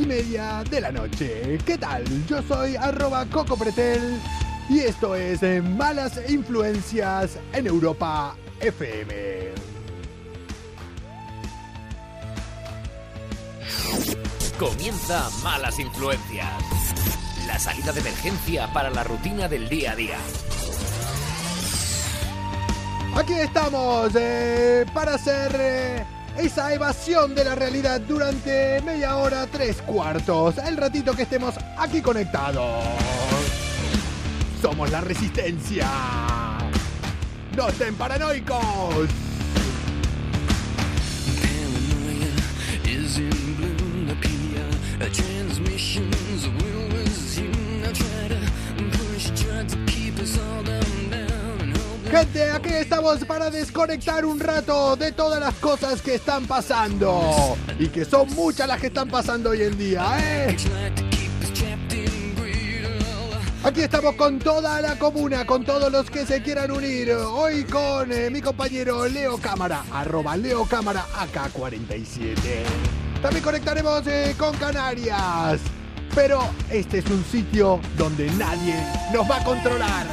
y media de la noche. ¿Qué tal? Yo soy arroba Coco Pretel y esto es Malas Influencias en Europa FM. Comienza Malas Influencias. La salida de emergencia para la rutina del día a día. Aquí estamos eh, para hacer eh, esa evasión de la realidad durante media hora, tres cuartos. El ratito que estemos aquí conectados. Somos la resistencia. No estén paranoicos. Gente, aquí estamos para desconectar un rato de todas las cosas que están pasando. Y que son muchas las que están pasando hoy en día, ¿eh? Aquí estamos con toda la comuna, con todos los que se quieran unir. Hoy con eh, mi compañero Leo Cámara, arroba Leo Cámara AK47. También conectaremos eh, con Canarias. Pero este es un sitio donde nadie nos va a controlar.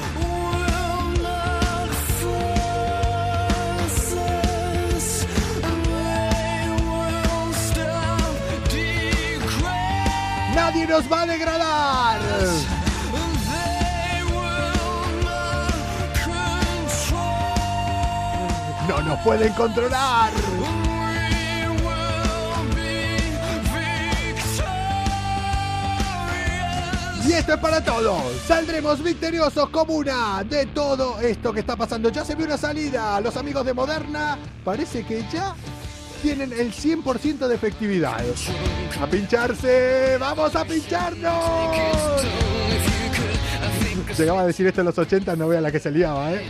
Nadie nos va a degradar. No nos pueden controlar. Y esto es para todos. Saldremos victoriosos comuna de todo esto que está pasando. Ya se vio una salida. Los amigos de Moderna parece que ya tienen el 100% de efectividad. A pincharse. Vamos a pincharnos. Llegaba a decir esto en los 80, no vea la que se liaba, ¿eh?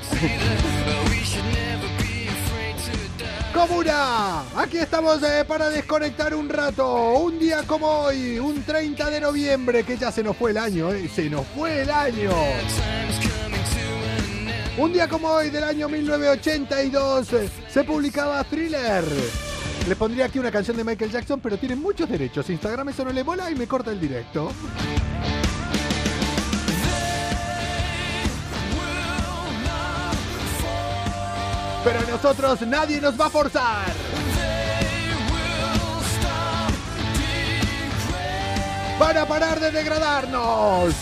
Comuna, aquí estamos eh, para desconectar un rato. Un día como hoy, un 30 de noviembre, que ya se nos fue el año, ¿eh? Se nos fue el año. Un día como hoy del año 1982 eh, se publicaba Thriller. Le pondría aquí una canción de Michael Jackson, pero tiene muchos derechos. Instagram eso no le mola y me corta el directo. Pero a nosotros nadie nos va a forzar. Van a parar de degradarnos.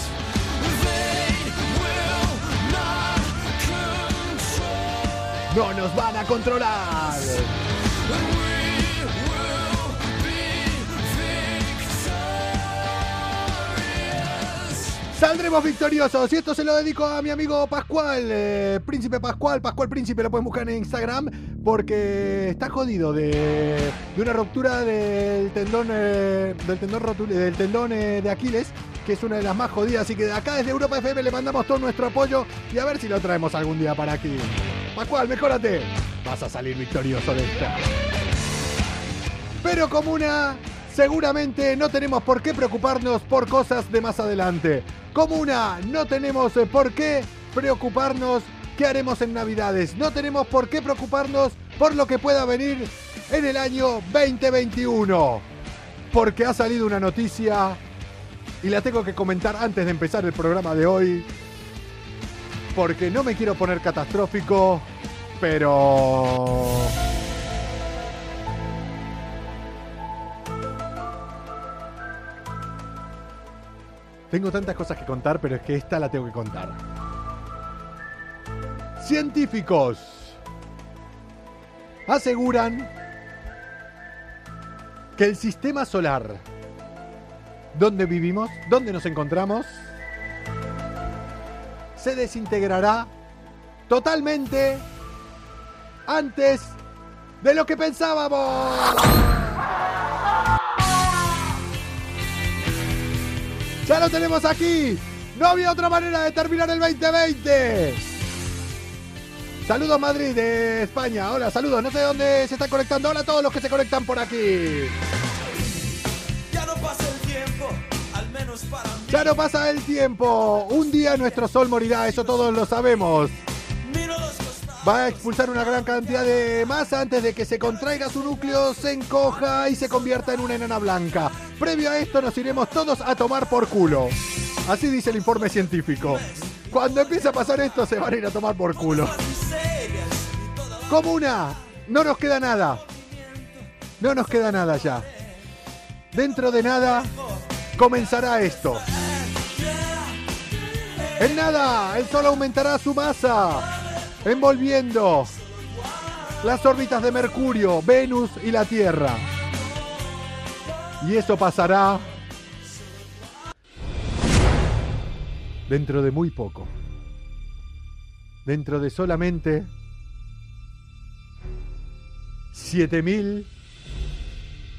No nos van a controlar. Saldremos victoriosos y esto se lo dedico a mi amigo Pascual, eh, Príncipe Pascual, Pascual Príncipe, lo pueden buscar en Instagram porque está jodido de, una ruptura del tendón, eh, del tendón, rotul- del tendón eh, de Aquiles, que es una de las más jodidas, así que acá desde Europa FM le mandamos todo nuestro apoyo y a ver si lo traemos algún día para aquí. Pascual, mejórate, vas a salir victorioso de esta. Pero Comuna, seguramente no tenemos por qué preocuparnos por cosas de más adelante. Comuna, no tenemos eh, por qué preocuparnos qué haremos en Navidades. No tenemos por qué preocuparnos por lo que pueda venir en el año 2021. Porque ha salido una noticia y la tengo que comentar antes de empezar el programa de hoy. Porque no me quiero poner catastrófico, pero... Tengo tantas cosas que contar, pero es que esta la tengo que contar. Científicos aseguran que el sistema solar donde vivimos, donde nos encontramos, se desintegrará totalmente antes de lo que pensábamos. Ya lo tenemos aquí. No había otra manera de terminar el 2020. Saludos Madrid de España. Hola, saludos. No sé de dónde se están conectando. Hola a todos los que se conectan por aquí. Ya no pasa el tiempo, al menos para mí. Ya no pasa el tiempo. Un día nuestro sol morirá. Eso todos lo sabemos. Miro los. Va a expulsar una gran cantidad de masa antes de que se contraiga su núcleo, se encoja y se convierta en una enana blanca. Previo a esto nos iremos todos a tomar por culo. Así dice el informe científico. Cuando empiece a pasar esto se van a ir a tomar por culo. Como una, no nos queda nada. No nos queda nada ya. Dentro de nada comenzará esto. En nada, el Sol aumentará su masa, envolviendo las órbitas de Mercurio, Venus y la Tierra. Y eso pasará dentro de muy poco. Dentro de solamente 7 mil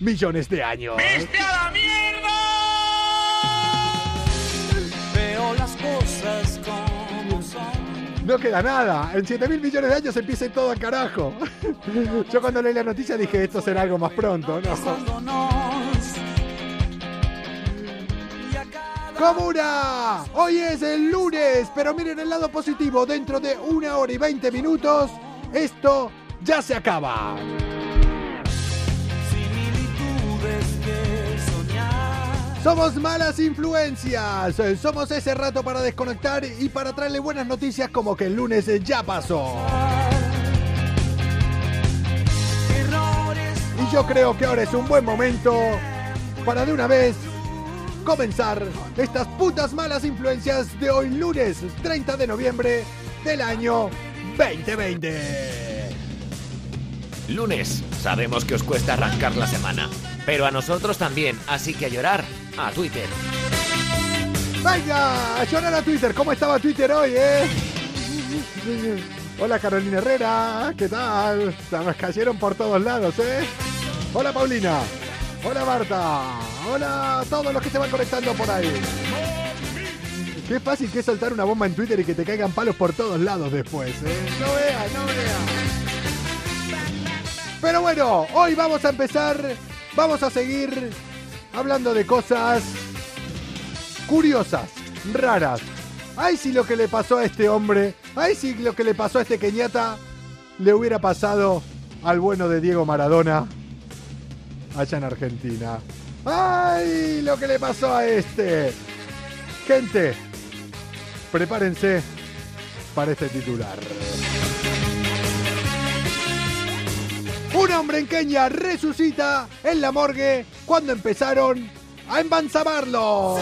millones de años. Veo No queda nada. En 7 mil millones de años empieza todo al carajo. Yo cuando leí la noticia dije esto será algo más pronto, ¡Comuna! Hoy es el lunes, pero miren el lado positivo. Dentro de una hora y 20 minutos, esto ya se acaba. Somos malas influencias. Eh, Somos ese rato para desconectar y para traerle buenas noticias como que el lunes eh, ya pasó. Y yo creo que ahora es un buen momento para de una vez comenzar estas putas malas influencias de hoy lunes 30 de noviembre del año 2020. Lunes, sabemos que os cuesta arrancar la semana, pero a nosotros también, así que a llorar a Twitter. Venga, a llorar a Twitter. ¿Cómo estaba Twitter hoy, eh? Hola Carolina Herrera, ¿qué tal? Se nos cayeron por todos lados, ¿eh? Hola Paulina. Hola Marta. Hola a todos los que se van conectando por ahí. Qué fácil que es soltar una bomba en Twitter y que te caigan palos por todos lados después, ¿eh? No vea, no vea. Pero bueno, hoy vamos a empezar, vamos a seguir hablando de cosas curiosas, raras. Ay, si lo que le pasó a este hombre, ay, si lo que le pasó a este Kenyatta le hubiera pasado al bueno de Diego Maradona allá en Argentina. Ay, lo que le pasó a este. Gente, prepárense para este titular. Un hombre en Kenia resucita en la morgue cuando empezaron a embalsamarlo.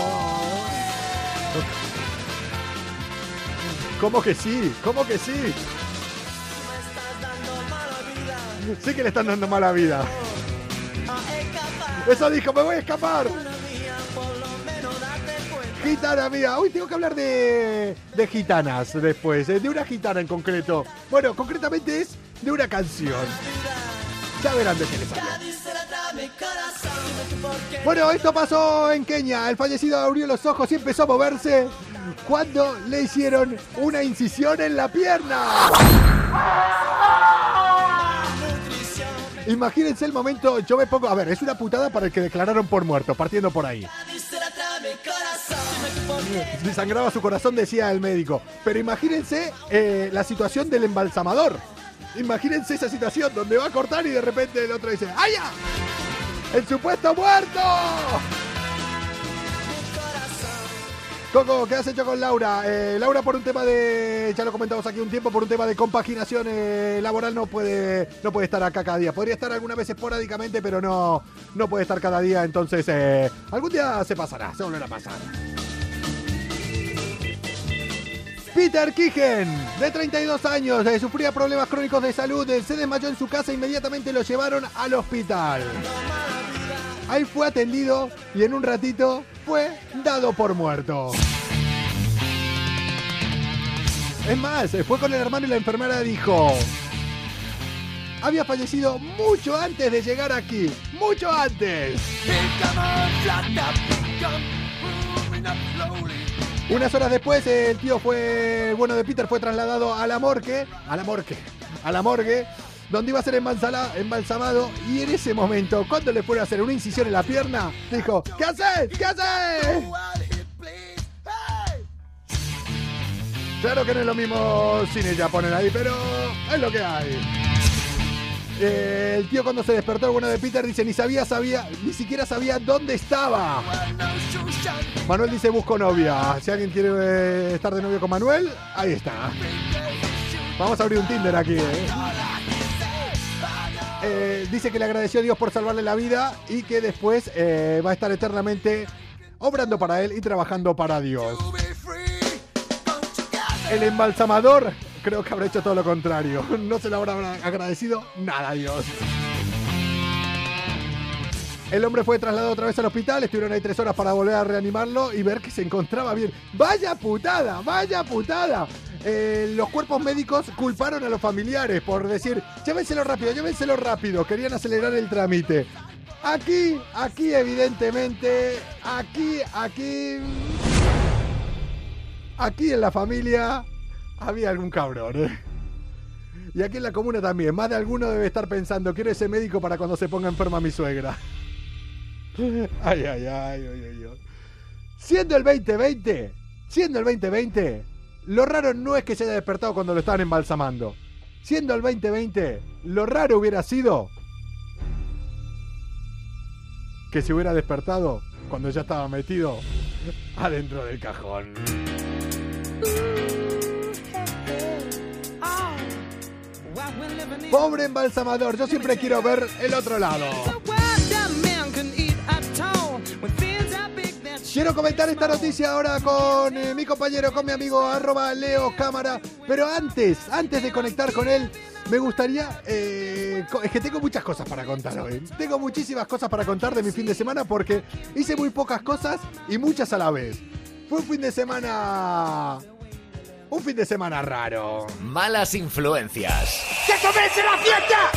¿Cómo que sí? ¿Cómo que sí? Sí que le están dando mala vida. Eso dijo, me voy a escapar. Gitana mía. Hoy tengo que hablar de, de gitanas después, eh, de una gitana en concreto. Bueno, concretamente es de una canción. Ya verán de qué les. Bueno, esto pasó en Kenia. El fallecido abrió los ojos y empezó a moverse cuando le hicieron una incisión en la pierna. Imagínense el momento, yo me pongo, a ver, es una putada para el que declararon por muerto, partiendo por ahí. Le sangraba su corazón, decía el médico. Pero imagínense eh, la situación del embalsamador. Imagínense esa situación donde va a cortar y de repente el otro dice, ¡Ay, ya! ¡El supuesto muerto! Coco, ¿qué has hecho con Laura? Eh, Laura por un tema de, ya lo comentamos aquí un tiempo, por un tema de compaginación eh, laboral no puede, no puede estar acá cada día. Podría estar alguna vez esporádicamente, pero no, no puede estar cada día. Entonces, eh, algún día se pasará, se volverá a pasar. Peter Kigen, de 32 años, sufría problemas crónicos de salud, eh, se desmayó en su casa e inmediatamente lo llevaron al hospital. Ahí fue atendido y en un ratito fue dado por muerto. Es más, fue con el hermano y la enfermera dijo... Había fallecido mucho antes de llegar aquí. Mucho antes. Unas horas después, el tío fue, bueno de Peter fue trasladado a la morgue, a la morgue, a la morgue, donde iba a ser embalsamado. Y en ese momento, cuando le fueron a hacer una incisión en la pierna, dijo: ¿Qué haces? ¿Qué haces? Claro que no es lo mismo cine ya ahí, pero Es lo que hay. Eh, el tío cuando se despertó el bueno de Peter dice ni sabía, sabía, ni siquiera sabía dónde estaba. Manuel dice busco novia. Si alguien quiere eh, estar de novio con Manuel, ahí está. Vamos a abrir un Tinder aquí. eh. Dice que le agradeció a Dios por salvarle la vida y que después va a estar eternamente obrando para él y trabajando para Dios. El embalsamador creo que habrá hecho todo lo contrario. No se le habrá agradecido nada a Dios. El hombre fue trasladado otra vez al hospital, estuvieron ahí tres horas para volver a reanimarlo y ver que se encontraba bien. ¡Vaya putada! ¡Vaya putada! Eh, los cuerpos médicos culparon a los familiares por decir, llévenselo rápido, llévenselo rápido, querían acelerar el trámite. Aquí, aquí evidentemente, aquí, aquí... Aquí en la familia había algún cabrón. ¿eh? Y aquí en la comuna también. Más de alguno debe estar pensando, quiero ese médico para cuando se ponga enferma mi suegra. Ay, ay, ay, ay, ay. Siendo el 2020, siendo el 2020, lo raro no es que se haya despertado cuando lo estaban embalsamando. Siendo el 2020, lo raro hubiera sido que se hubiera despertado cuando ya estaba metido adentro del cajón. Pobre embalsamador, yo siempre quiero ver el otro lado. Quiero comentar esta noticia ahora con eh, mi compañero, con mi amigo arroba Leo Cámara. Pero antes, antes de conectar con él, me gustaría... eh, es que tengo muchas cosas para contar hoy. Tengo muchísimas cosas para contar de mi fin de semana porque hice muy pocas cosas y muchas a la vez. Fue un fin de semana... Un fin de semana raro. Malas influencias.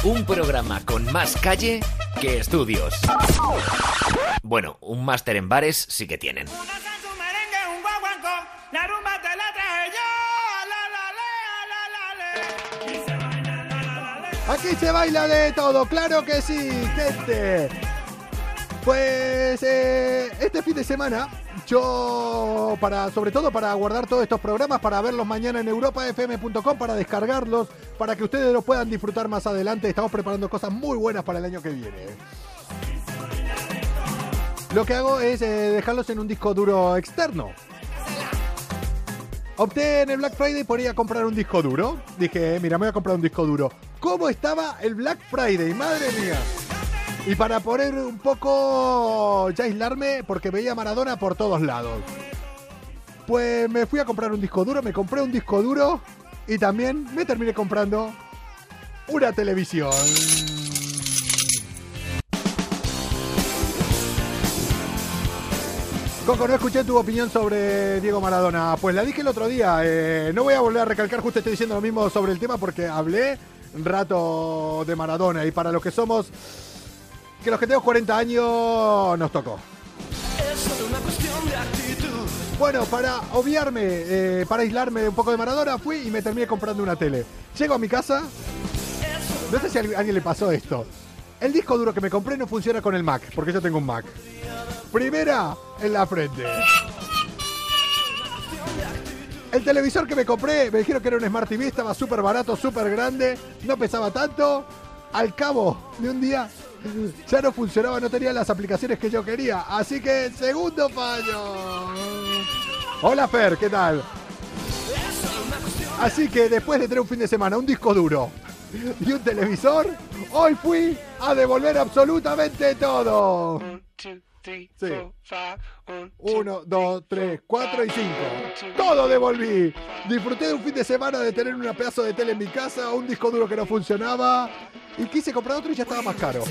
Un programa con más calle que estudios. Bueno, un máster en bares sí que tienen. La la. La, la, la, la, la, la, la. Aquí se baila de todo, claro que sí, gente. Pues eh, este fin de semana, yo, para, sobre todo para guardar todos estos programas, para verlos mañana en europafm.com, para descargarlos, para que ustedes los puedan disfrutar más adelante, estamos preparando cosas muy buenas para el año que viene. Lo que hago es eh, dejarlos en un disco duro externo. Opté en el Black Friday por ir a comprar un disco duro. Dije, mira, me voy a comprar un disco duro. ¿Cómo estaba el Black Friday? Madre mía. Y para poner un poco ya aislarme, porque veía Maradona por todos lados. Pues me fui a comprar un disco duro, me compré un disco duro y también me terminé comprando una televisión. Coco, no escuché tu opinión sobre Diego Maradona. Pues la dije el otro día. eh, no voy a volver a recalcar, justo estoy diciendo lo mismo sobre el tema porque hablé un rato de Maradona. Y para los que somos, que los que tenemos 40 años, nos tocó. De. Bueno, para obviarme, eh, para aislarme un poco de Maradona, fui y me terminé comprando una tele. Llego a mi casa, no sé si a alguien le pasó esto. El disco duro que me compré no funciona con el Mac, porque yo tengo un Mac. Primera en la frente. El televisor que me compré, me dijeron que era un Smart TV, estaba súper barato, súper grande, no pesaba tanto. Al cabo de un día ya no funcionaba, no tenía las aplicaciones que yo quería. Así que, segundo fallo. Hola Fer, ¿qué tal? Así que después de tener un fin de semana, un disco duro y un televisor, hoy fui a devolver absolutamente todo. Sí. five. One, two, Uno, dos, tres, cuatro y cinco. Todo devolví. Disfruté de un fin de semana de tener una pedazo de tele en mi casa, un disco duro que no funcionaba. Y quise comprar otro y ya estaba más caro.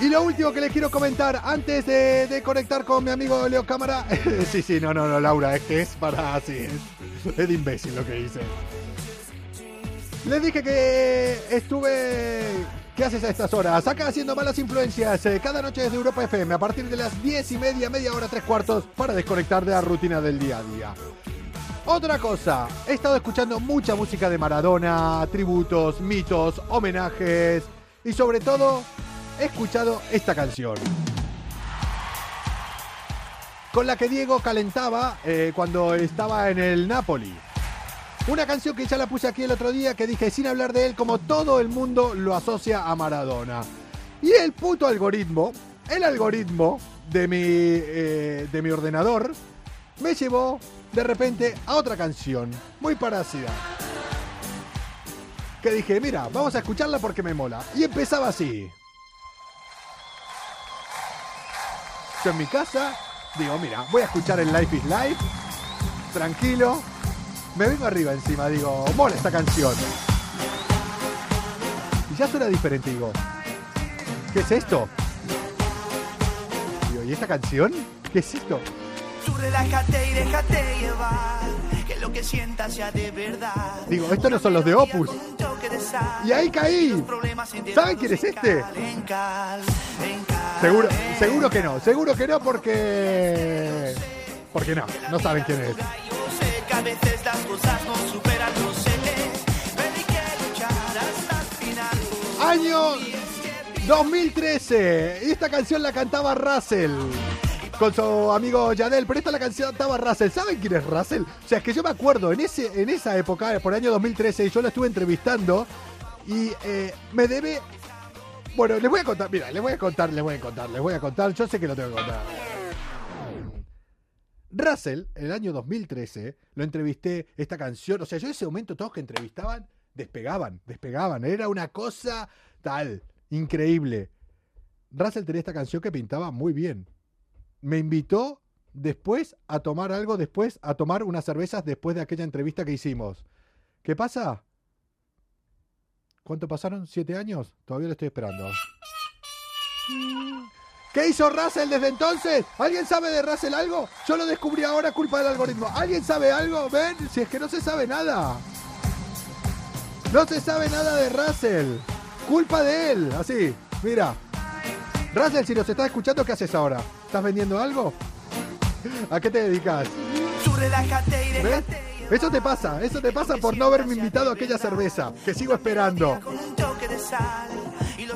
Y lo último que les quiero comentar antes de, de conectar con mi amigo Leo Cámara. sí, sí, no, no, no, Laura, es que es para así. Es, es de imbécil lo que hice. Les dije que estuve. ¿Qué haces a estas horas? Acá haciendo malas influencias eh, cada noche desde Europa FM a partir de las 10 y media, media hora, tres cuartos para desconectar de la rutina del día a día. Otra cosa, he estado escuchando mucha música de Maradona, tributos, mitos, homenajes y sobre todo he escuchado esta canción. Con la que Diego calentaba eh, cuando estaba en el Napoli. Una canción que ya la puse aquí el otro día que dije sin hablar de él como todo el mundo lo asocia a Maradona. Y el puto algoritmo, el algoritmo de mi, eh, de mi ordenador, me llevó de repente a otra canción muy parecida. Que dije, mira, vamos a escucharla porque me mola. Y empezaba así. Yo en mi casa digo, mira, voy a escuchar el Life is Life, tranquilo. Me vengo arriba encima, digo, mola esta canción. Y ya suena diferente, digo, ¿qué es esto? Digo, ¿y esta canción? ¿Qué es esto? Tú relájate y déjate llevar. Que lo que sientas sea de verdad. Digo, estos no son los de Opus. Y ahí caí. ¿Saben quién es este? Seguro, seguro que no, seguro que no porque... Porque no, no saben quién es. Año 2013. Y esta canción la cantaba Russell. Con su amigo Yadel, pero esta la canción cantaba Russell. ¿Saben quién es Russell? O sea, es que yo me acuerdo, en, ese, en esa época, por el año 2013, yo lo estuve entrevistando y eh, me debe... Bueno, les voy a contar, mira, les voy a contar, les voy a contar, les voy a contar, yo sé que lo tengo que contar. Russell, en el año 2013, lo entrevisté, esta canción, o sea, yo en ese momento todos que entrevistaban despegaban, despegaban, era una cosa tal, increíble. Russell tenía esta canción que pintaba muy bien. Me invitó después a tomar algo, después a tomar unas cervezas después de aquella entrevista que hicimos. ¿Qué pasa? ¿Cuánto pasaron? ¿Siete años? Todavía lo estoy esperando. ¿Qué hizo Russell desde entonces? ¿Alguien sabe de Russell algo? Yo lo descubrí ahora culpa del algoritmo. ¿Alguien sabe algo? ¿Ven? Si es que no se sabe nada. No se sabe nada de Russell. Culpa de él. Así, mira. Russell, si nos estás escuchando, ¿qué haces ahora? ¿Estás vendiendo algo? ¿A qué te dedicas? ¿Ves? Eso te pasa, eso te pasa por no haberme invitado a aquella cerveza, que sigo esperando.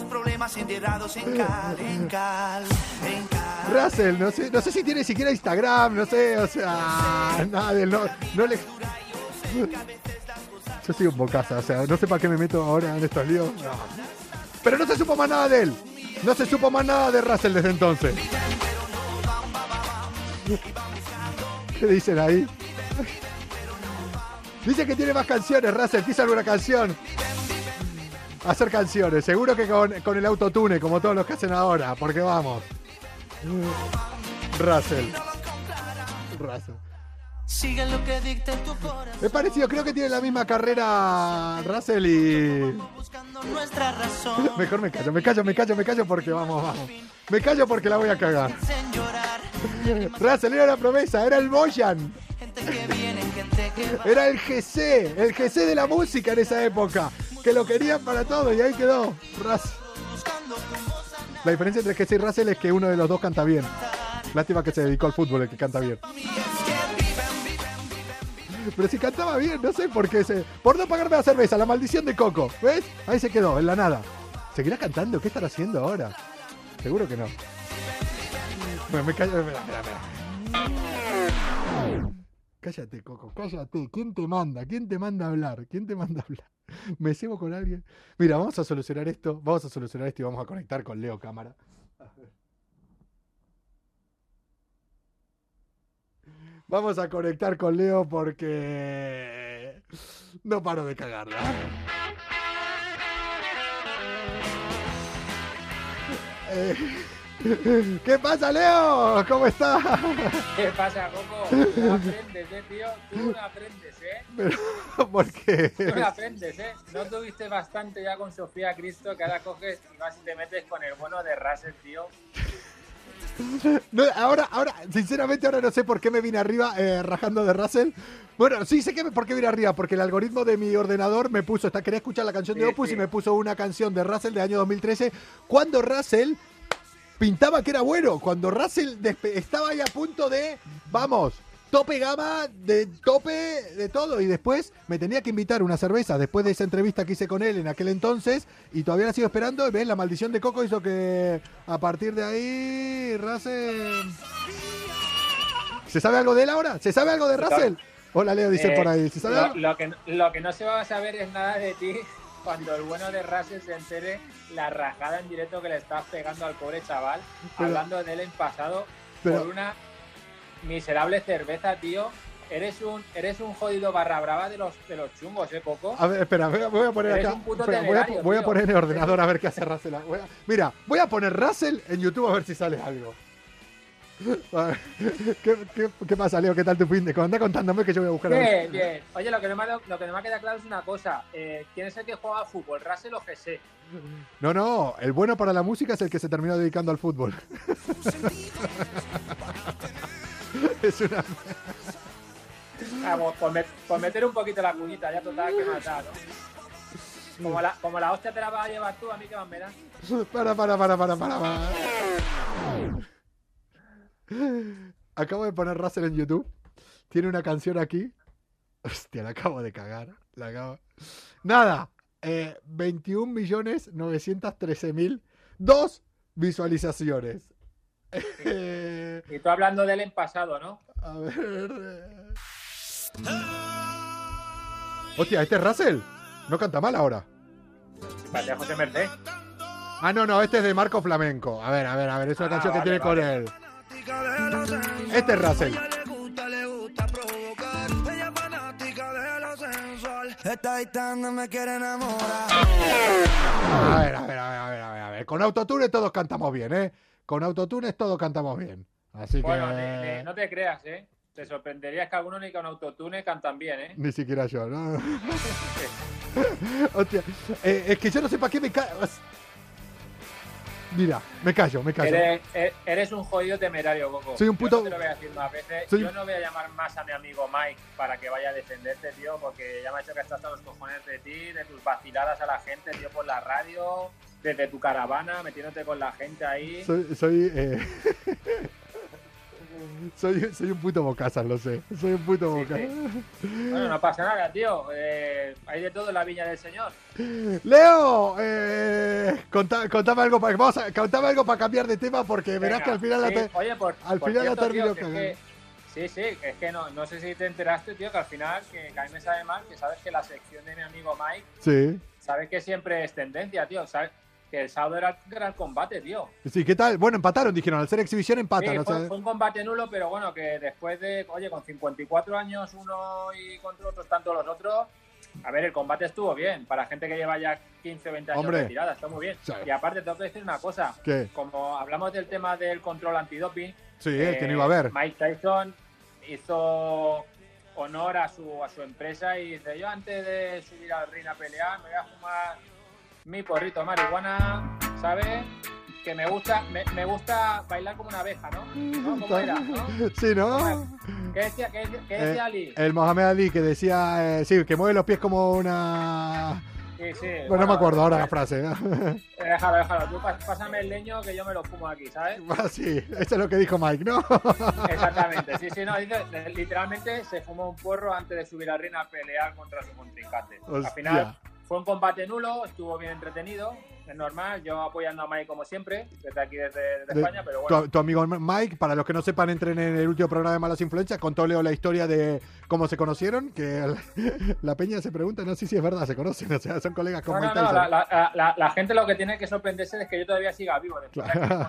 Problemas enterrados en cal, en cal, en cal. Russell, no sé, no sé si tiene siquiera Instagram, no sé, o sea, nada, de- no, no le... Yo soy un bocaza, o sea, no sé para qué me meto ahora en estos líos. Pero no se supo más nada de él. No se supo más nada de Russell desde entonces. ¿Qué dicen ahí? Dice que tiene más canciones, Russell. ¿Quiso alguna canción? Hacer canciones. Seguro que con, con el autotune, como todos los que hacen ahora. Porque vamos. Russell. Russell. Sigue lo que dicta tu corazón. Es parecido, creo que tiene la misma carrera Russell y... Mejor me callo, me callo, me callo, me callo porque vamos, vamos. Me callo porque la voy a cagar. Russell era la promesa, era el Boyan. Era el GC, el GC de la música en esa época. Que lo querían para todo y ahí quedó. Russell. La diferencia entre GC y Russell es que uno de los dos canta bien. Lástima que se dedicó al fútbol el que canta bien. Pero si cantaba bien, no sé por qué se. Por no pagarme la cerveza, la maldición de Coco. ¿Ves? Ahí se quedó, en la nada. ¿Seguirá cantando? ¿Qué estará haciendo ahora? Seguro que no. Bueno, me callo. espera, espera, espera. Cállate, Coco, cállate. ¿Quién te manda? ¿Quién te manda a hablar? ¿Quién te manda a hablar? ¿Me cebo con alguien? Mira, vamos a solucionar esto. Vamos a solucionar esto y vamos a conectar con Leo Cámara. Vamos a conectar con Leo porque no paro de cagarla. Eh, ¿Qué pasa, Leo? ¿Cómo estás? ¿Qué pasa, Coco? No aprendes, eh, tío. Tú no aprendes, ¿eh? Pero, ¿Por qué? Tú no aprendes, ¿eh? No tuviste bastante ya con Sofía Cristo que ahora coges y vas y te metes con el bueno de Russell, tío. No, ahora, ahora, sinceramente, ahora no sé por qué me vine arriba eh, rajando de Russell. Bueno, sí sé que me- por qué vine arriba, porque el algoritmo de mi ordenador me puso, esta, quería escuchar la canción de Sí, Opus sí. y me puso una canción de Russell de año 2013, cuando Russell pintaba que era bueno, cuando Russell estaba ahí a punto de, vamos, tope gama, de tope de todo, y después me tenía que invitar una cerveza después de esa entrevista que hice con él en aquel entonces, y todavía la sigo esperando, y ves, la maldición de Coco hizo que a partir de ahí, Russell... ¿Se sabe algo de él ahora? ¿Se sabe algo de Russell? Hola Leo, dice Eh, por ahí. ¿Se sabe lo, algo? lo que, lo que no se va a saber es nada de ti cuando el bueno de Russell se entere la rajada en directo que le estás pegando al pobre chaval, Pero- hablando de él en pasado pero- por una miserable cerveza, tío. Eres un, eres un jodido barra brava de los, de los chungos, ¿eh, Coco? A ver, espera, voy a, poner Eres acá. un puto espera, voy, a, voy poner en el ordenador a ver qué hace Russell. Voy a- mira, voy a poner Russell en YouTube a ver si sale algo. A ver, ¿Qué, qué, qué pasa, Leo? ¿Qué tal tu fin de? Anda contándome que yo voy a buscar a. Bien, bien. Oye, lo que no me lo que no me quedado claro es una cosa. Eh, ¿Quién es el que juega al fútbol, Russell o GC? No, no, el bueno para la música es el que se terminó dedicando al fútbol. es una. Ah, pues, por, met- por meter un poquito la cuñita, ya total, que matar, ¿no? Como la, como la hostia te la vas a llevar tú, a mí que más me da. Para, para, para, para, para, para. Acabo de poner Russell en YouTube. Tiene una canción aquí. Hostia, la acabo de cagar. La acabo... Nada. Eh, 21 millones 913 mil. Dos visualizaciones. Y tú hablando de él en pasado, ¿no? a ver. eh. Hostia, este es Russell. No canta mal ahora. A José Merced. Ah, no, no, este es de Marco Flamenco. A ver, a ver, a ver, es una Ah, canción que vale, tiene con vale. él. Este es Russell. Esta gitana me quiere enamorar. A ver, a ver, a ver, a ver, a ver, a ver. Con autotune todos cantamos bien, ¿eh? Con autotune todos cantamos bien. Así Bueno, que ni- no te creas, ¿eh? Te sorprenderías que algunos ni con autotune cantan bien, ¿eh? ni siquiera yo, ¿no? Hostia, eh, es que yo no sé para qué me callo. Mira, me callo, me callo. Eres, e- eres un jodido temerario, Coco. Soy un puto- Yo no te lo voy a decir más veces. Soy- Yo no voy a llamar más a mi amigo Mike para que vaya a defenderte, tío, porque ya me ha hecho que estás hasta los cojones de ti, de tus vaciladas a la gente, tío, por la radio, desde tu caravana, metiéndote con la gente ahí. Soy, soy, eh, soy, soy un puto bocazas, lo sé. Soy un puto Sí, bocazas. Bueno, no pasa nada, tío. Eh, hay de todo en la viña del señor. Leo, eh, contá- contame algo para vamos a, contame algo para cambiar de tema porque verás que al final la te- Oye, por, al por final la cierto, termino tío, que es cagando. que- Sí, sí, es que no, no sé si te enteraste, tío, que al final, que, que a mí me sabe mal, que sabes que la sección de mi amigo Mike, Sí. sabes que siempre es tendencia, tío, sabes que el sábado era el gran combate, tío. Sí, ¿qué tal? Bueno, empataron, dijeron, al ser exhibición empatan. Sí, fue, fue un combate nulo, pero bueno, que después de, oye, con 54 años uno y contra otros tanto los otros, a ver, el combate estuvo bien, para gente que lleva ya 15 o 20 años Hombre. de tirada, está muy bien. Sí. Y aparte tengo que decir una cosa, ¿Qué? como hablamos del tema del control antidoping, Sí, eh, que no iba a haber. Mike Tyson hizo honor a su, a su empresa y dice, yo antes de subir al ring a pelear me voy a fumar mi porrito de marihuana, ¿sabes? Que me gusta, me, me gusta bailar como una abeja, ¿no? ¿No? ¿Cómo era? ¿no? Sí, ¿no? ¿Qué decía, qué decía, qué Eh, Ali? El Mohamed Ali que decía, eh, sí, que mueve los pies como una... Sí, sí. Bueno, no me acuerdo ahora la frase. eh, Déjalo, déjalo. Tú pásame el leño que yo me lo fumo aquí, ¿sabes? Ah, sí, eso es lo que dijo Mike, ¿no? Exactamente, sí, sí, no, dice, literalmente se fumó un porro antes de subir al ring a pelear contra su contrincante. Hostia. Al final fue un combate nulo, estuvo bien entretenido, es normal, yo apoyando a Mike como siempre, desde aquí, desde, desde De- España, pero bueno. tu, tu amigo Mike, para los que no sepan, entren en el último programa de Malas Influencias, contó Leo la historia de cómo se conocieron, que el- la peña se pregunta, no sé si es verdad, se conocen, o sea, son colegas con No, no, no, la, la- la- la gente lo que tiene que sorprenderse es que yo todavía siga vivo Claro.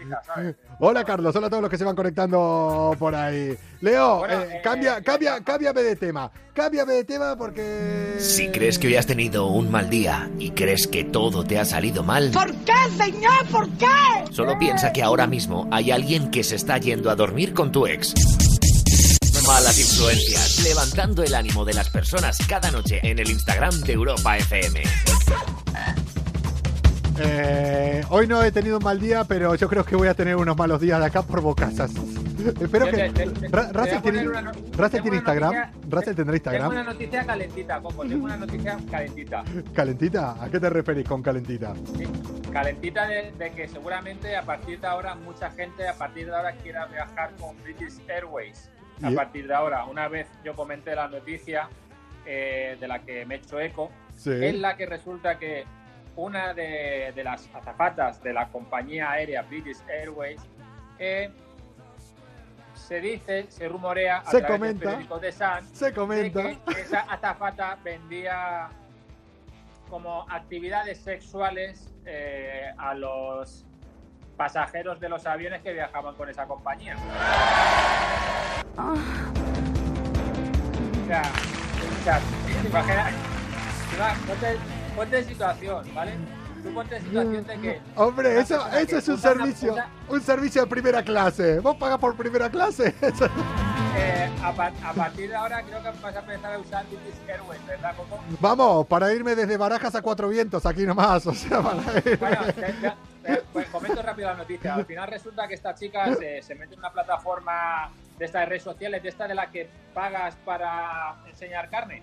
Ibiza, ¿sabes? Hola Carlos, hola a todos los que se van conectando por ahí. Leo, Bueno, eh, eh, cambia, eh, cambia, ya. cámbiame de tema. Cámbiame de tema porque. Si crees que hoy has tenido un mal día y crees que todo te ha salido mal, ¿Por qué, señor? ¿Por qué? solo piensa que ahora mismo hay alguien que se está yendo a dormir con tu ex. Malas influencias, levantando el ánimo de las personas cada noche en el Instagram de Europa FM. Eh, hoy no he tenido un mal día, pero yo creo que voy a tener unos malos días de acá por bocazas. Espero que. Russell tiene, una Russell tengo Instagram. noticia- Russell tendrá Tengo Instagram. una noticia calentita, Coco, tengo una noticia calentita. ¿Calentita? ¿A qué te referís con calentita? Sí, Calentita de, de que seguramente a partir de ahora mucha gente a partir de ahora quiera viajar con British Airways. A partir de ahora, una vez yo comenté la noticia eh, de la que me he hecho eco, Sí. es la que resulta que una de, de las azafatas de la compañía aérea British Airways eh, se dice, se rumorea a Se través comenta. del de Se comenta. de que esa azafata vendía como actividades sexuales eh, a los pasajeros de los aviones que viajaban con esa compañía. O sea, o sea, imagina- ima- ponte, ponte en situación, ¿vale? Tú ponte en situación de que... Hombre, una eso, eso es un una- servicio, usa- un servicio de primera clase. ¿Vos pagás por primera clase? Eh, a, par- a partir de ahora creo que vas a empezar a usar British Airways, ¿verdad, Coco? Vamos, para irme desde Barajas a Cuatro Vientos, aquí nomás. O sea, para irme. Bueno, te- te- te- pues comento rápido la noticia. Al final resulta que esta chica se, se mete en una plataforma de estas redes sociales, de esta de la que pagas para enseñar carne.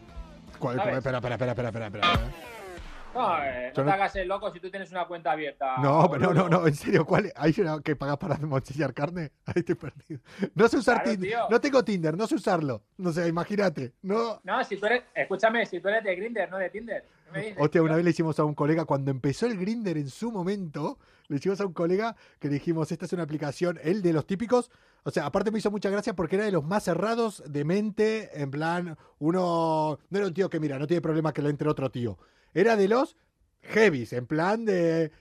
¿Cuál- ¿sabes? cuál- Espera, espera, espera, espera, espera, espera. No, eh, no no- te hagas el loco si tú tienes una cuenta abierta. No, pero no, no, no, en serio, ¿cuál? ¿Hay una que pagas para mochillar carne? Ahí estoy perdido. No sé usar Claro, Tinder. tío. No tengo Tinder, no sé usarlo. No sé, imagínate. No. No, si tú eres, escúchame, si tú eres de Grindr, no de Tinder. ¿Qué me dices, Hostia, una tío? vez le hicimos a un colega, cuando empezó el Grinder en su momento, le hicimos a un colega que le dijimos, esta es una aplicación, él de los típicos, o sea, aparte me hizo mucha gracia porque era de los más cerrados de mente, en plan, uno, no era un tío que mira, no tiene problema que le entre otro tío, era de los heavies, en plan de...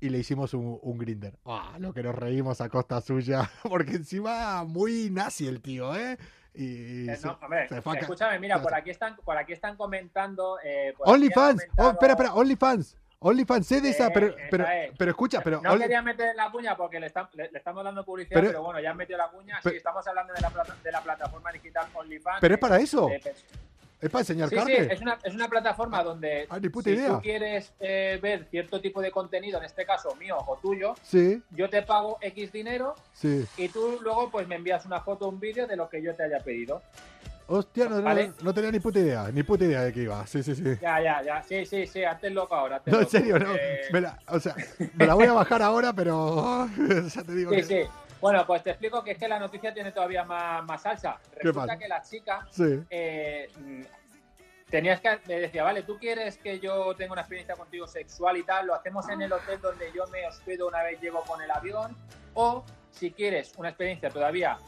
Y le hicimos un, un grinder. Ah, lo que nos reímos a costa suya. Porque encima muy nazi el tío, ¿eh? Y Eh, no, hombre, se escúchame, mira, por aquí están, por aquí están comentando. Eh, OnlyFans. Oh, comentado- espera, espera, OnlyFans. OnlyFans, sé de esa, Eh, pero, esa pero, es. pero escucha, pero. no Only- quería meter la cuña porque le, está- le- le estamos dando publicidad, Pero- pero, bueno, ya han metido la cuña. pero- sí, estamos hablando de la, plata- de la plataforma digital OnlyFans. pero es eh, para eso. eh, Es para enseñar sí, sí, carne. es una, es una plataforma donde Ah, ni puta si idea. tú quieres eh, ver cierto tipo de contenido, en este caso mío o tuyo, Sí, yo te pago X dinero sí. y tú luego pues me envías una foto o un vídeo de lo que yo te haya pedido. Hostia, no, Vale. no tenía ni puta idea, ni puta idea de qué iba. Sí, sí, sí. Ya, ya, ya. Sí, sí, sí, hazte el loco ahora. No, en loco. serio, no. Eh, Me la, o sea, me la voy a bajar ahora, pero ya te digo Sí, que. sí. Bueno, pues te explico que es que la noticia tiene todavía más, más salsa. ¿Qué Resulta que la chica Sí. eh, mm, tenías que me decía, vale, tú quieres que yo tenga una experiencia contigo sexual y tal, lo hacemos en el hotel donde yo me hospedo una vez llego con el avión, o si quieres una experiencia todavía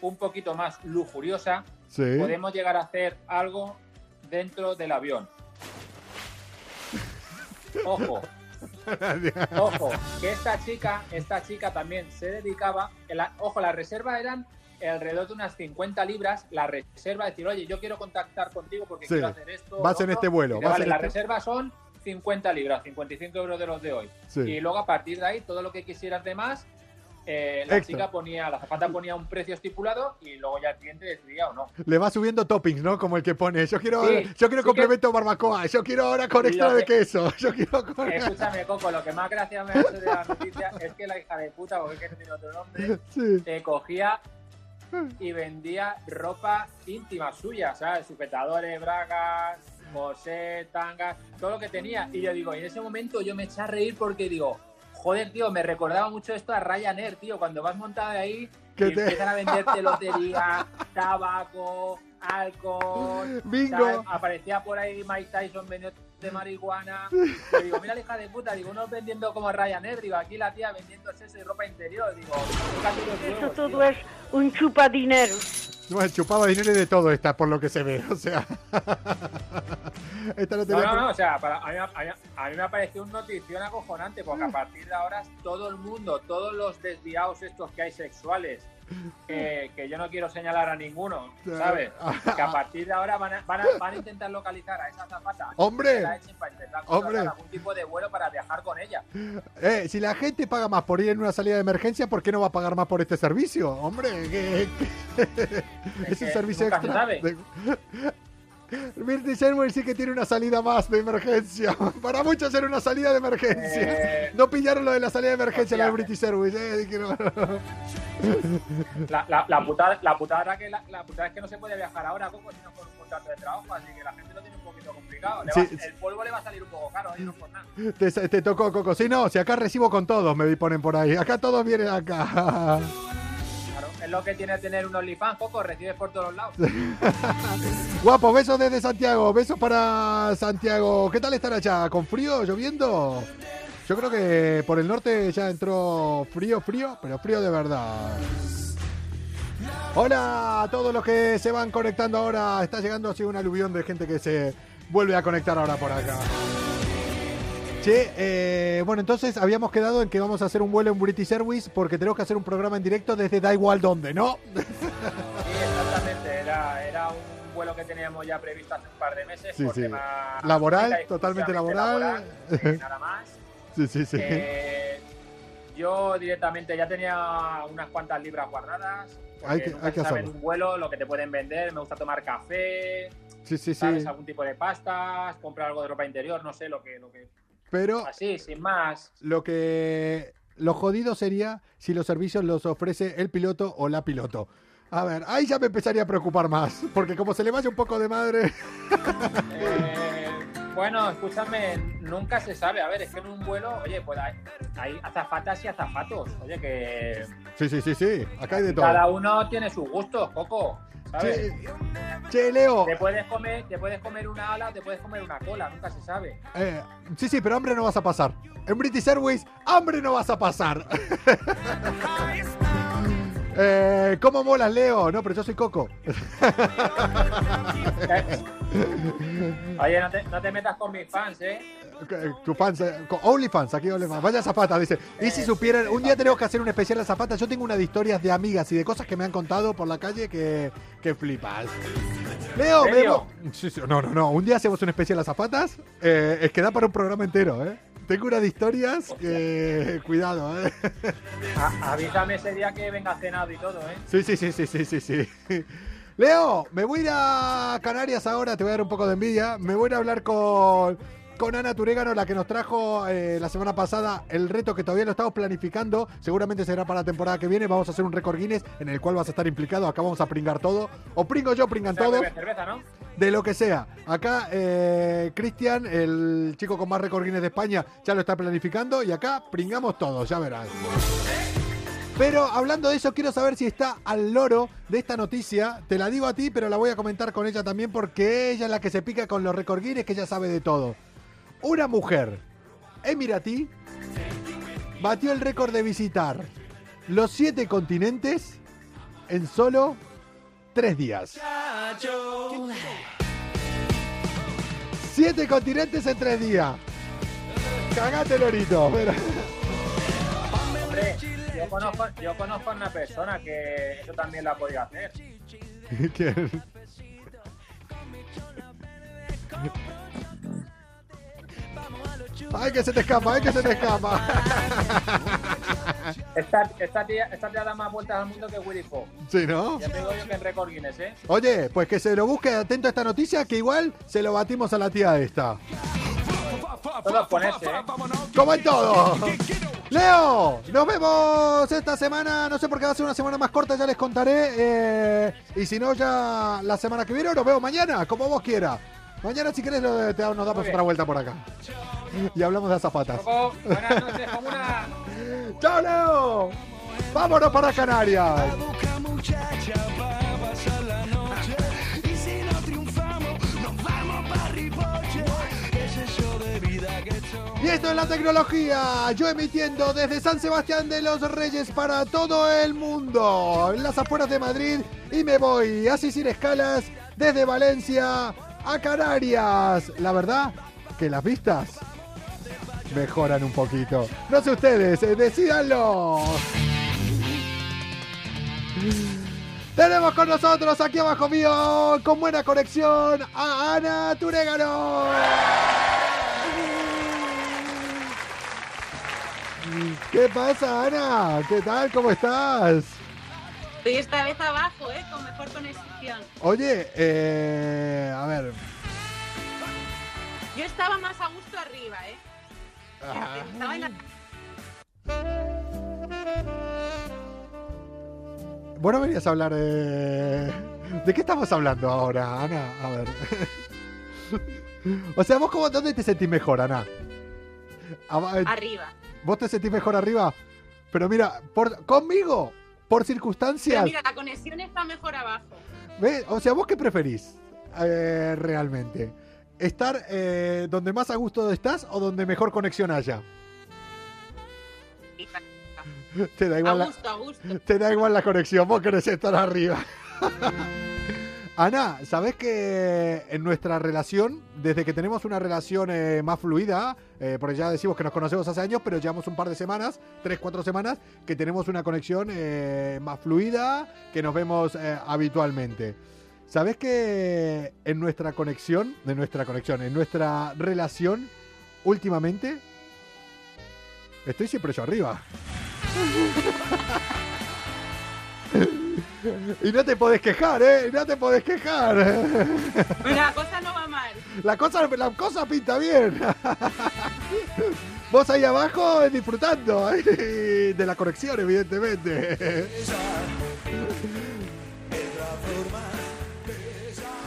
un poquito más lujuriosa, Sí. podemos llegar a hacer algo dentro del avión. Ojo, Ojo, que esta chica, esta chica también se dedicaba, la- ojo, las reservas eran alrededor de unas 50 libras, la reserva, decir, oye, yo quiero contactar contigo porque Sí. quiero hacer esto. Vas en otro". este vuelo, vas vale, en las este- reservas son 50 libras, 55 euros de los de hoy. Sí. Y luego a partir de ahí, todo lo que quisieras de más, eh, la Extra. chica ponía, la zapata ponía un precio estipulado y luego ya el cliente decidía o no. Le va subiendo toppings, ¿no? Como el que pone, yo quiero, Sí, yo quiero sí complemento barbacoa, yo quiero ahora con extra de queso, yo quiero con... Escúchame, Coco, lo que más gracia me hace de la noticia es que la hija de puta, porque es que no tiene otro nombre, Sí. eh, cogía y vendía ropa íntima suya, ¿sabes? Sujetadores, bragas, corsé, tangas, todo lo que tenía. Y yo digo, y en ese momento yo me eché a reír porque digo, joder, tío, me recordaba mucho esto a Ryanair, tío, cuando vas montada de ahí Que y te- empiezan a venderte lotería, tabaco, alcohol, Bingo. ¿sabes? Aparecía por ahí Mike Tyson vendiendo de marihuana. Yo digo, mira la hija de puta, digo, uno vendiendo como Ryanair, digo, aquí la tía vendiendo sexo y ropa interior, digo, Eso huevos, todo tío. es un chupadinero. No, chupaba dinero y de todo esta, por lo que se ve, o sea... esta no No, tenía... no, no, o sea, para- a, mí, a mí- a mí me ha parecido una notición acojonante, porque a partir de ahora todo el mundo, todos los desviados estos que hay sexuales, que, que yo no quiero señalar a ninguno, ¿sabes? Que a partir de ahora van a, van a, van a intentar localizar a esa zapata. ¡Hombre! para intentar ¡Hombre! algún tipo de vuelo para viajar con ella. Eh, si la gente paga más por ir en una salida de emergencia, ¿por qué no va a pagar más por este servicio? Hombre, que, que- es un servicio extra. Mirti Sherwood sí que tiene una salida más de emergencia. Para muchos era una salida de emergencia. Eh, No pillaron lo de la salida de emergencia, la. British Airways. Eh, La, la, la, putada, la, putada que la, la putada es que no se puede viajar ahora, Coco, sino con un contrato de trabajo, así que la gente lo tiene un poquito complicado. Le Sí, va- sí. el polvo le va a salir un poco caro, ¿eh? no por nada. te, te tocó, Coco. Sí, no, si acá recibo con todos, me ponen por ahí. Acá todos vienen acá. Lo que tiene tener un OnlyFans, Coco, recibes por todos lados. Guapo, besos desde Santiago. Besos para Santiago. ¿Qué tal estar allá? ¿Con frío? ¿Lloviendo? Yo creo que por el norte ya entró frío, frío, pero frío de verdad. Hola a todos los que se van conectando ahora. Está llegando así un aluvión de gente que se vuelve a conectar ahora por acá. Che, eh, bueno, entonces habíamos quedado en que vamos a hacer un vuelo en British Airways porque tenemos que hacer un programa en directo desde da igual dónde, ¿no? Sí, exactamente. Era, era un vuelo que teníamos ya previsto hace un par de meses. Sí, por sí. tema Laboral, totalmente laboral. eh, nada más. Sí, sí, sí. Eh, yo directamente ya tenía unas cuantas libras guardadas. Hay que- hay que un vuelo lo que te pueden vender. Me gusta tomar café, Sí, sí, sí. ¿sabes? Algún tipo de pastas, comprar algo de ropa interior, no sé, lo que, lo que. Pero Así, sin más. lo que lo jodido sería si los servicios los ofrece el piloto o la piloto. A ver, ahí ya me empezaría a preocupar más, porque como se le vaya un poco de madre. Eh, bueno, escúchame, nunca se sabe. A ver, es que en un vuelo, oye, pues hay, hay azafatas y azafatos. Oye, que Sí, sí, sí, sí. Acá hay de todo. cada uno tiene sus gustos, Coco. Che, Leo. Te puedes comer, te puedes comer una ala, te puedes comer una cola, nunca se sabe. eh, sí, sí, pero hambre no vas a pasar. En British Airways, hambre no vas a pasar. eh, ¿Cómo molas, Leo? No, pero yo soy Coco. Oye, no te, no te metas con mis fans, ¿eh? Tu fans, eh, OnlyFans, aquí OnlyFans. Vaya Zapata, dice. Y si supieran, un día tenemos que hacer un especial a Zapata. Yo tengo una de historias de amigas y de cosas que me han contado por la calle que, que flipas. Leo, sí, no, no, no. Un día hacemos un especial a Zapatas. eh, es que da para un programa entero, ¿eh? Tengo una de historias que. Cuidado, ¿eh? A- avísame ese día que venga cenado y todo, ¿eh? Sí, sí, sí, sí, sí, sí, sí. Leo, me voy a ir a Canarias ahora, te voy a dar un poco de envidia. Me voy a hablar con, con Ana Turégano, la que nos trajo eh, la semana pasada el reto que todavía lo estamos planificando. Seguramente será para la temporada que viene. Vamos a hacer un récord Guinness en el cual vas a estar implicado. Acá vamos a pringar todo. O pringo yo, pringan O sea, todos. bebe cerveza, ¿no? De lo que sea. Acá eh, Cristian, el chico con más récord Guinness de España, ya lo está planificando. Y acá pringamos todos, ya verás. Pero hablando de eso, quiero saber si está al loro de esta noticia. Te la digo a ti, pero la voy a comentar con ella también porque ella es la que se pica con los récord Guinness, que ella sabe de todo. Una mujer emiratí batió el récord de visitar los siete continentes en solo tres días. Siete continentes en tres días. Cagate, Lorito. Pero- Hombre, yo conozco, yo conozco a una persona que eso también la podido hacer. ¿Quién? Ay, que se te escapa, ay, que se te escapa. Esta, esta, tía, esta tía da más vueltas al mundo que Willy Fox. Sí, ¿no? Ya te digo yo que en récord Guinness, ¿eh? Oye, pues que se lo busque atento a esta noticia, que igual se lo batimos a la tía esta. Todo es ponerse, ¿eh? Como en todo. Leo, nos vemos esta semana. No sé por qué va a ser una semana más corta, ya les contaré. eh, y si no, ya la semana que viene, nos vemos mañana, como vos quieras. Mañana, si querés, lo- te- nos damos otra vuelta por acá. Y hablamos de zapatas. Coco, buenas noches, como una... ¡Chao, Leo! ¡Vámonos para Canarias! Y esto es la tecnología, yo emitiendo desde San Sebastián de los Reyes para todo el mundo, en las afueras de Madrid, y me voy así sin escalas desde Valencia a Canarias. La verdad que las vistas mejoran un poquito. No sé ustedes, eh, decídanlo. Tenemos con nosotros aquí abajo mío, con buena conexión, a Ana Turégano. ¿Qué pasa, Ana? ¿Qué tal? ¿Cómo estás? Estoy esta vez abajo, ¿eh? Con mejor conexión. Oye, eh, a ver. Yo estaba más a gusto arriba, ¿eh? Ah, Estaba en la... Vos no venías a hablar eh, ¿De qué estamos hablando ahora, Ana? A ver. o sea, ¿vos cómo, dónde te sentís mejor, Ana? Arriba. ¿Vos te sentís mejor arriba? Pero mira, por, conmigo, por Pero circunstancias. mira, la conexión está mejor abajo. ¿Ves? O sea, ¿vos qué preferís eh, realmente? ¿Estar eh, donde más a gusto estás o donde mejor conexión haya? Te da A igual la, gusto, a gusto. te da igual la conexión, vos querés estar arriba. Ana, ¿sabés que en nuestra relación, desde que tenemos una relación eh, más fluida, eh, porque ya decimos que nos conocemos hace años, pero llevamos un par de semanas, tres, cuatro semanas, que tenemos una conexión eh, más fluida, que nos vemos eh, habitualmente. ¿Sabés que en nuestra conexión, de nuestra conexión, en nuestra relación, últimamente, estoy siempre yo arriba? Y no te podés quejar, ¿eh? No te podés quejar. La cosa no va mal. La cosa, la cosa pinta bien. Vos ahí abajo eh, disfrutando eh, de la conexión, evidentemente.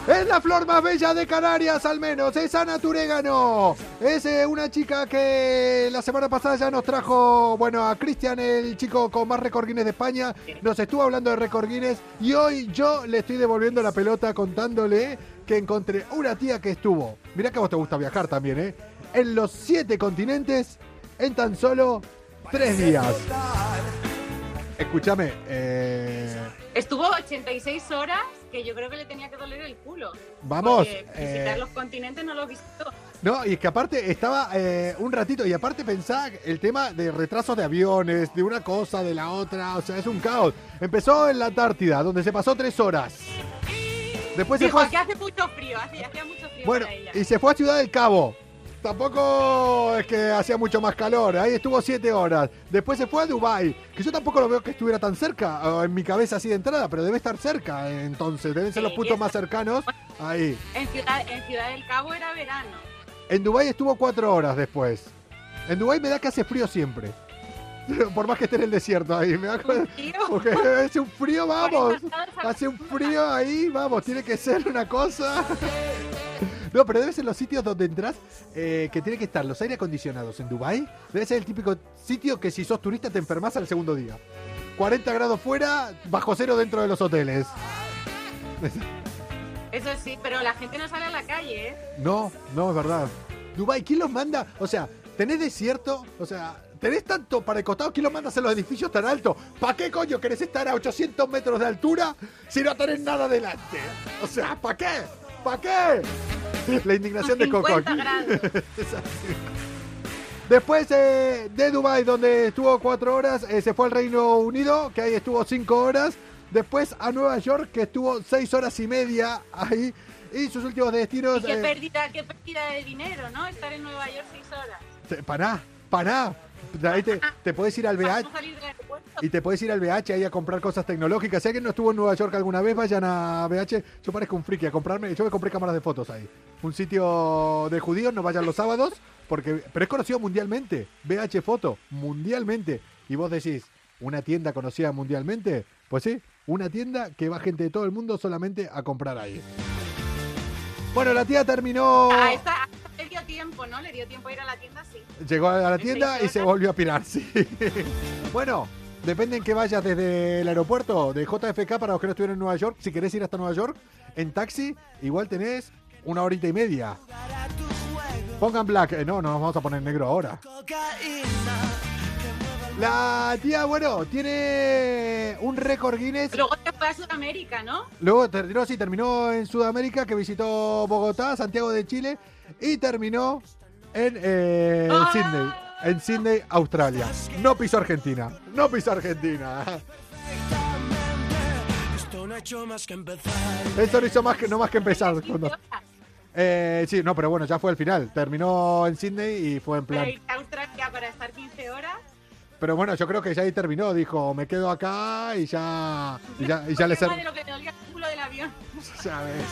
Es la flor más bella de Canarias, al menos. Es Ana Turégano. Es eh, una chica que la semana pasada ya nos trajo, bueno, a Cristian, el chico con más récord Guinness de España. Nos estuvo hablando de récord Guinness. Y hoy yo le estoy devolviendo la pelota contándole que encontré una tía que estuvo. Mirá que a vos te gusta viajar también, ¿eh? En los siete continentes en tan solo tres días. Escúchame, eh, Estuvo 86 horas que yo creo que le tenía que doler el culo. Vamos, Porque visitar eh, los continentes no lo visitó. No, y es que aparte estaba eh, un ratito, y aparte pensaba el tema de retrasos de aviones, de una cosa, de la otra, o sea, es un caos. Empezó en la Antártida, donde se pasó tres horas. Después se Dijo, fue a- aquí hace mucho frío, hace- hacía mucho frío Bueno, para ella. y se fue a Ciudad del Cabo. Tampoco es que hacía mucho más calor, ahí estuvo siete horas. Después se fue a Dubai, que yo tampoco lo veo que estuviera tan cerca, o en mi cabeza así de entrada, pero debe estar cerca, eh, entonces, deben ser los puntos más cercanos. Ahí. En Ciudad, en Ciudad del Cabo era verano. En Dubai estuvo cuatro horas después. En Dubai me da que hace frío siempre. Por más que esté en el desierto ahí, me tío. porque hace un frío, vamos. Hace un frío ahí, vamos, tiene que ser una cosa. No, pero debe ser los sitios donde entras eh, que tiene que estar los aire acondicionados en Dubai. Debe ser el típico sitio que si sos turista te enfermas al segundo día. 40 grados fuera, bajo cero dentro de los hoteles. Eso sí, pero la gente no sale a la calle, ¿eh? No, no, es verdad. Dubai, ¿quién los manda? O sea, tenés desierto, o sea, tenés tanto para el costado, ¿quién los manda a los edificios tan altos? ¿Para qué coño querés estar a 800 metros de altura si no tenés nada delante? O sea, ¿para qué? ¿Para qué? La indignación de Coco 50 aquí. grados. Es así. Después eh, de Dubai, donde estuvo cuatro horas, eh, se fue al Reino Unido, que ahí estuvo cinco horas. Después a Nueva York, que estuvo seis horas y media ahí. Y sus últimos destinos. Y qué eh, pérdida, qué pérdida de dinero, ¿no? Estar en Nueva York seis horas. pará, pará. Ahí te, te puedes ir al BH y te puedes ir al BH ahí a comprar cosas tecnológicas. Si alguien no estuvo en Nueva York alguna vez, vayan a BH. Yo parezco un friki a comprarme. Yo me compré cámaras de fotos ahí. Un sitio de judíos, no vayan los sábados. Porque, pero es conocido mundialmente. BH Foto, mundialmente. Y vos decís, ¿una tienda conocida mundialmente? Pues sí, una tienda que va gente de todo el mundo solamente a comprar ahí. Bueno, la tía terminó. A esta, tiempo, ¿no? Le dio tiempo a ir a la tienda, sí. Llegó a la ¿De tienda y se volvió a pirar, sí. bueno, depende en que vayas desde el aeropuerto de JFK para los que no estuvieron en Nueva York. Si querés ir hasta Nueva York, en taxi, igual tenés una horita y media. Pongan black. eh, no, no nos vamos a poner negro ahora. La tía, bueno, tiene un récord Guinness. Luego se fue a Sudamérica, ¿no? Luego terminó, sí, terminó en Sudamérica, que visitó Bogotá, Santiago de Chile, y terminó en eh. Sydney, en Sydney, Australia. No pisó Argentina, no pisó Argentina. Esto no ha hecho más que empezar. Esto no hizo más que, no más que empezar. 15 cuando-. Eh, sí, no, pero bueno, ya fue el final. Terminó en Sydney y fue en Pero plan. a Australia para estar 15 horas. Pero bueno, yo creo que ya ahí terminó. Dijo, me quedo acá y ya, y ya, y ya le ser- de lo que te dolía el culo del avión. ¿Sabes?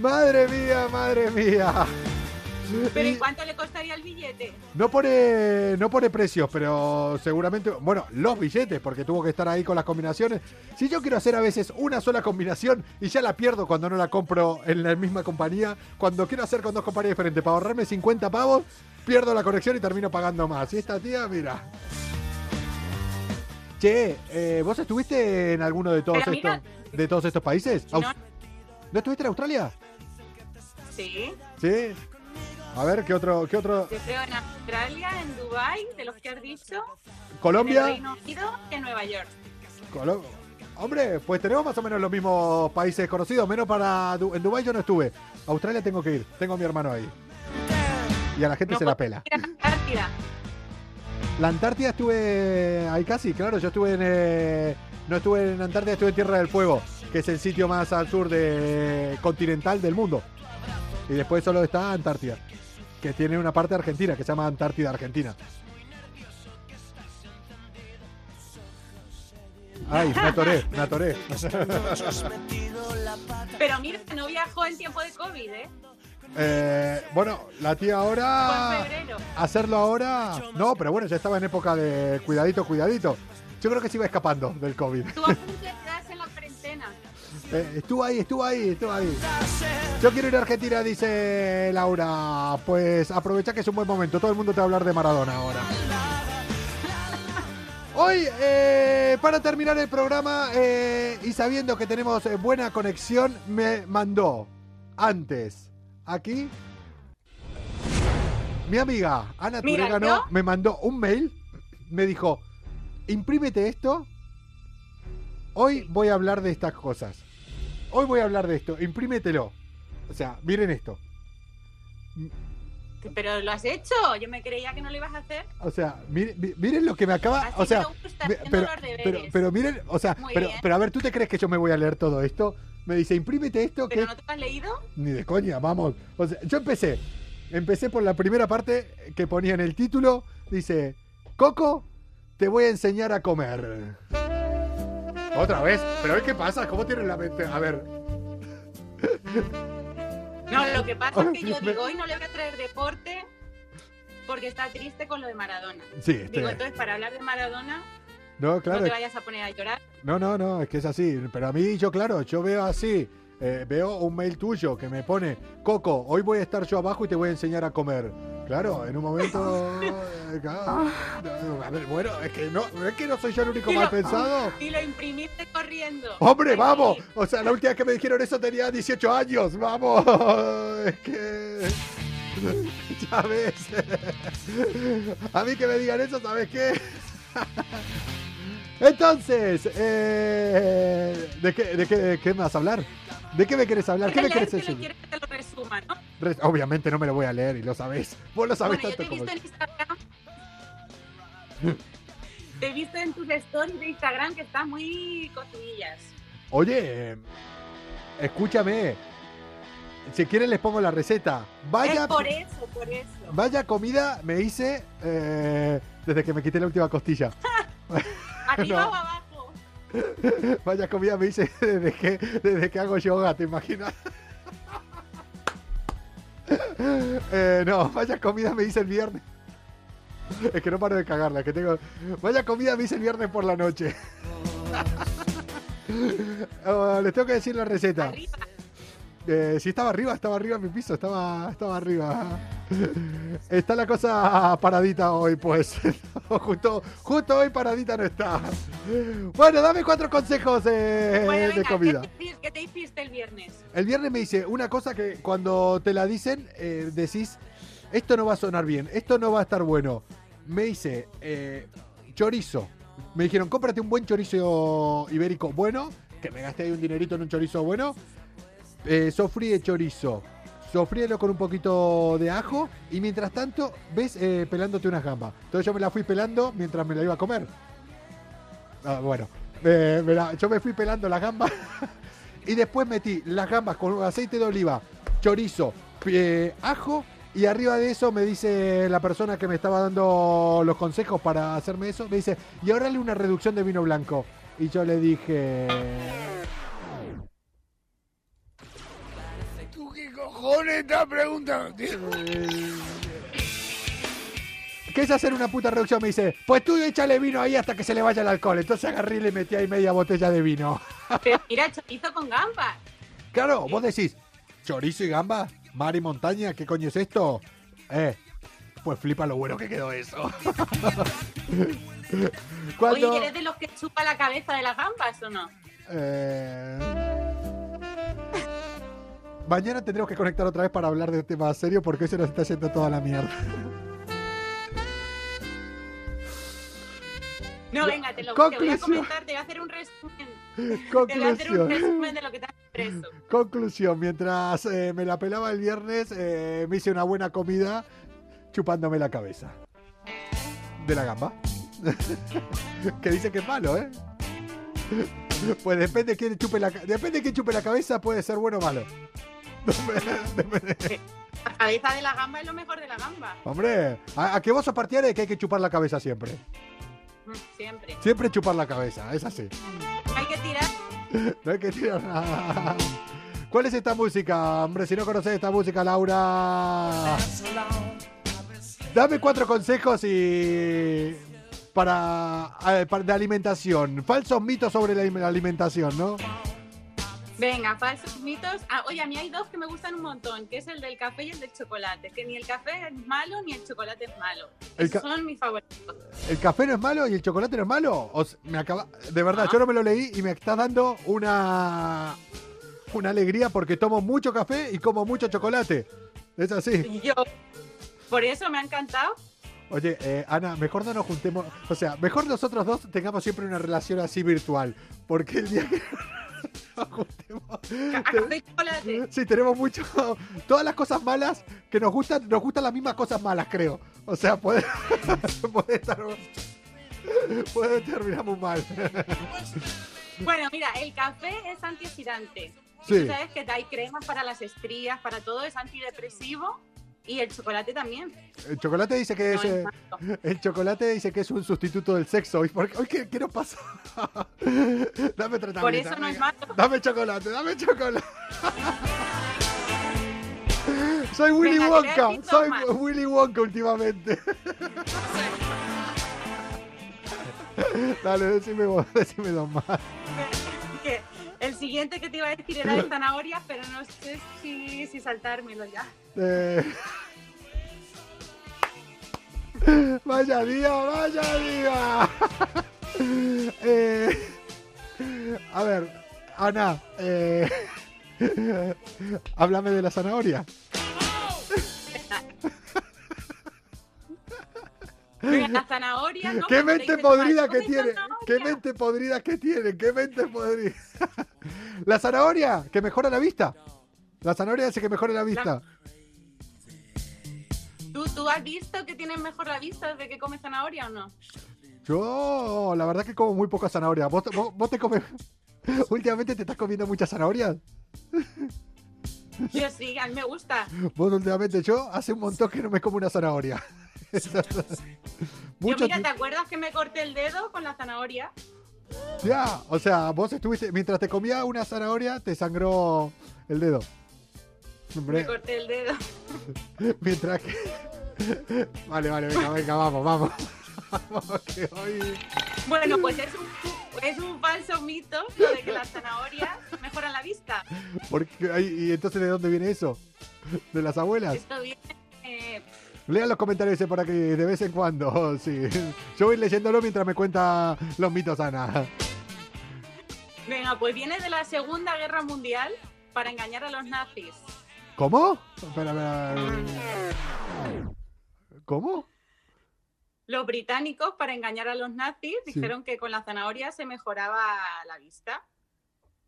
Madre mía, madre mía. Pero Y- ¿y cuánto le costaría el billete? No pone, no pone precios, pero seguramente, bueno, los billetes, porque tuvo que estar ahí con las combinaciones. Si yo quiero hacer a veces una sola combinación y ya la pierdo cuando no la compro en la misma compañía, cuando quiero hacer con dos compañías diferentes para ahorrarme 50 pavos, pierdo la conexión y termino pagando más. Y esta tía, mira. Che, eh, ¿vos estuviste en alguno de todos Pero estos, mira- de todos estos países? No. ¿No estuviste en Australia? Sí, Sí. A ver, ¿qué otro, qué otro? yo creo en Australia, en Dubai, de los que has dicho, en Colombia. Reino Unido y en Nueva York. Colo- Hombre, pues tenemos más o menos los mismos países conocidos, menos para... Du- En Dubái yo no estuve. Australia tengo que ir, tengo a mi hermano ahí. Y a la gente No se la pela. ir a la Antártida. La Antártida estuve ahí casi, claro, yo estuve en... eh, no estuve en Antártida, estuve en Tierra del Fuego, que es el sitio más al sur de continental del mundo. Y después solo está Antártida, que tiene una parte argentina, que se llama Antártida Argentina. Ay, me atoré, me atoré. Pero mira, no viajó en tiempo de COVID, ¿eh? Eh, bueno, la tía ahora... Hacerlo ahora... No, pero bueno, ya estaba en época de cuidadito, cuidadito. Yo creo que se iba escapando del COVID. Tú a punto de quedarse en la cuarentena. Eh, estuvo ahí, estuvo ahí, estuvo ahí. Yo quiero ir a Argentina, dice Laura. Pues aprovecha que es un buen momento. Todo el mundo te va a hablar de Maradona ahora. Hoy, eh, para terminar el programa eh, y sabiendo que tenemos buena conexión, me mandó antes aquí mi amiga Ana Mira, Turégano ¿yo? me mandó un mail. Me dijo: imprímete esto. Hoy voy a hablar de estas cosas. Hoy voy a hablar de esto. Imprímetelo. O sea, miren esto. Pero lo has hecho. Yo me creía que no lo ibas a hacer. O sea, miren, mi- miren lo que me acaba. Así o sea, pero, pero, pero miren, o sea, pero, pero a ver, ¿tú te crees que yo me voy a leer todo esto? Me dice, imprímete esto ¿Pero que no te lo has leído? ni de coña, vamos. O sea, yo empecé. Empecé por la primera parte que ponía en el título. Dice, Coco, te voy a enseñar a comer. Otra vez. Pero qué pasa? ¿Cómo tienes la mente? A ver. No, lo que pasa es que yo digo, hoy no le voy a traer deporte porque está triste con lo de Maradona. Sí, este- Digo, entonces para hablar de Maradona, No, claro. no te vayas a poner a llorar. No, no, no, es que es así. Pero a mí, yo, claro, yo veo así. eh, veo un mail tuyo que me pone, Coco, hoy voy a estar yo abajo y te voy a enseñar a comer. Claro, en un momento. eh, claro, a ver, bueno, es que no, es que no soy yo el único Y mal lo- pensado. Y lo imprimiste corriendo. ¡Hombre, vamos! O sea, la última vez que me dijeron eso tenía 18 años. ¡Vamos! Es que. Ya ves. A mí que me digan eso, ¿sabes qué? Entonces, eh, ¿de, qué, de, qué, de qué me vas a hablar? ¿De qué me quieres hablar? ¿Qué me quieres que decir? quieres que te lo resuma, ¿no? Re- Obviamente no me lo voy a leer y lo sabes. Vos lo sabes Bueno, yo te he tanto como visto en Instagram. te he visto en tus stories de Instagram que estás muy cocinillas. Oye, escúchame. Si quieren les pongo la receta. Vaya, es por eso, por eso. vaya comida me hice eh, desde que me quité la última costilla. ¿Arriba No. o abajo? Vaya comida me hice desde que, desde que hago yoga, ¿te imaginas? Eh, no, vaya comida me hice el viernes. Es que no paro de cagarla, que tengo. Vaya comida me hice el viernes por la noche. Oh, les tengo que decir la receta. Arriba. Eh, sí, estaba arriba, estaba arriba en mi piso, estaba, estaba arriba. Está la cosa paradita hoy, pues. justo, justo hoy paradita no está. Bueno, dame cuatro consejos eh, Bueno, de comida. ¿qué, te, hici- qué te hiciste el viernes? El viernes me dice una cosa que cuando te la dicen, eh, decís, esto no va a sonar bien, esto no va a estar bueno. Me hice eh, chorizo. Me dijeron, cómprate un buen chorizo ibérico bueno, que me gasté ahí un dinerito en un chorizo bueno. Eh, sofríe chorizo. Sofríelo con un poquito de ajo y mientras tanto ves eh, pelándote unas gambas. Entonces yo me la fui pelando mientras me la iba a comer. Ah, bueno, eh, yo me fui pelando las gambas y después metí las gambas con aceite de oliva, chorizo, eh, ajo y arriba de eso me dice la persona que me estaba dando los consejos para hacerme eso, me dice, y ahora le una reducción de vino blanco. Y yo le dije... cojones estás preguntando? ¿Qué es hacer una puta reducción? Me dice, pues tú échale vino ahí hasta que se le vaya el alcohol. Entonces agarré y le metí ahí media botella de vino. Pero mira, chorizo con gambas. Claro, vos decís, chorizo y gamba, mar y montaña, ¿qué coño es esto? Eh, pues flipa lo bueno que quedó eso. Cuando... Oye, ¿eres de los que chupa la cabeza de las gambas o no? Eh, Mañana tendremos que conectar otra vez para hablar de un tema serio porque hoy se nos está yendo toda la mierda. No, venga, te lo te voy a comentar, te voy a hacer un resumen. Conclusión. Te voy a hacer un resumen de lo que te has preso. Conclusión, mientras eh, me la pelaba el viernes, eh, me hice una buena comida chupándome la cabeza. De la gamba. que dice que es malo, ¿eh? pues depende de quién chupe la, depende de quién chupe la cabeza, puede ser bueno o malo. La cabeza de la gamba es lo mejor de la gamba. Hombre, ¿a, a que vos sos partidario de que hay que chupar la cabeza siempre? Mm, Siempre. Siempre chupar la cabeza, es así. Hay que tirar. No hay que tirar nada. ¿Cuál es esta música? Hombre, si no conoces esta música, Laura. Dame cuatro consejos y. Para, eh, para- de alimentación. Falsos mitos sobre la alim- alimentación, ¿no? Venga, falsos mitos. Ah, oye, a mí hay dos que me gustan un montón, que es el del café y el del chocolate. Que ni el café es malo ni el chocolate es malo. El Esos ca- son mis favoritos. ¿El café no es malo y el chocolate no es malo? O s- me acaba, de verdad, yo no me lo leí y me está dando una, una alegría porque tomo mucho café y como mucho chocolate. Es así. Y yo, por eso me ha encantado. Oye, eh, Ana, mejor no nos juntemos. O sea, mejor nosotros dos tengamos siempre una relación así virtual. Porque el día que Sí, tenemos mucho. Todas las cosas malas que nos gustan, nos gustan las mismas cosas malas, creo. O sea, puede, puede estar. Puede terminar muy mal. Bueno, mira, el café es antioxidante. Sí. Tú sabes que hay cremas para las estrías, para todo, es antidepresivo. Y el chocolate también. El chocolate dice que No es. es eh, el chocolate dice que es un sustituto del sexo. ¿Y por qué? Hoy, ¿qué, nos pasa? dame tratamiento. Por eso no es malo. Dame chocolate, dame chocolate. soy Willy Venga, Wonka, soy. Willy Wonka últimamente. Dale, decime vos, decime dos más. El siguiente que te iba a decir era de zanahoria, pero no sé si, si saltármelo ya. Eh, Vaya día, vaya día. Eh, a ver, Ana, eh, háblame de la zanahoria. La zanahoria, ¿no? ¿Qué mente podrida "Ay, que tiene? zanahoria". ¿Qué mente podrida que tiene? ¿Qué mente podrida? La zanahoria, que mejora la vista. La zanahoria hace que mejore la vista. ¿Tú, ¿Tú has visto que tienes mejor la vista desde que comes zanahoria o no? Yo, la verdad que como muy poca zanahoria. ¿Vos, vos, vos te comes... Últimamente te estás comiendo muchas zanahorias. Yo sí, a mí me gusta. Vos últimamente yo hace un montón que no me como una zanahoria. Mucho Yo, mira, ¿te acuerdas que me corté el dedo con la zanahoria? Ya, o sea, vos estuviste, mientras te comía una zanahoria, te sangró el dedo. Me corté el dedo. mientras que. Vale, vale, venga, venga, vamos, vamos. Vamos, que hoy. Bueno, pues es un, es un falso mito lo de que las zanahorias mejoran la vista. Porque, ¿Y entonces de dónde viene eso? ¿De las abuelas? Esto viene... eh, Lean los comentarios ese para que de vez en cuando, sí. Yo voy leyéndolo mientras me cuenta los mitos, Ana. venga, pues viene de la Segunda Guerra Mundial para engañar a los nazis. ¿Cómo? Espera, espera. ¿Cómo? Los británicos, para engañar a los nazis, Sí. dijeron que con la zanahoria se mejoraba la vista.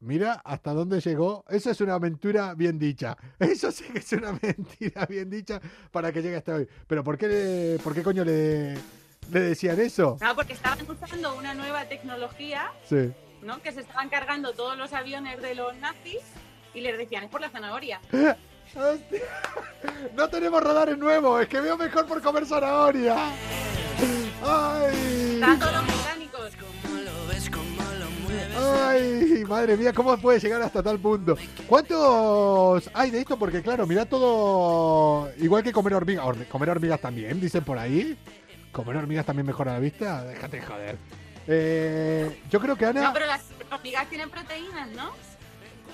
Mira hasta dónde llegó. Eso es una aventura bien dicha. Eso sí que es una mentira bien dicha para que llegue hasta hoy. Pero ¿por qué, le- por qué coño le, le decían eso? No, porque estaban usando una nueva tecnología, Sí. ¿no? Que se estaban cargando todos los aviones de los nazis y les decían, es por la zanahoria. Hostia. No tenemos radares nuevos. Es que veo mejor por comer zanahoria. ¡Ay! Tanto los británicos. Ay, madre mía, ¿cómo puede llegar hasta tal punto? ¿Cuántos hay de esto? Porque claro, mira todo igual que comer hormigas. Hormi- comer hormigas también, dicen por ahí. Comer hormigas también mejora la vista. Déjate joder. Eh, yo creo que Ana, No, pero las hormigas tienen proteínas, ¿no?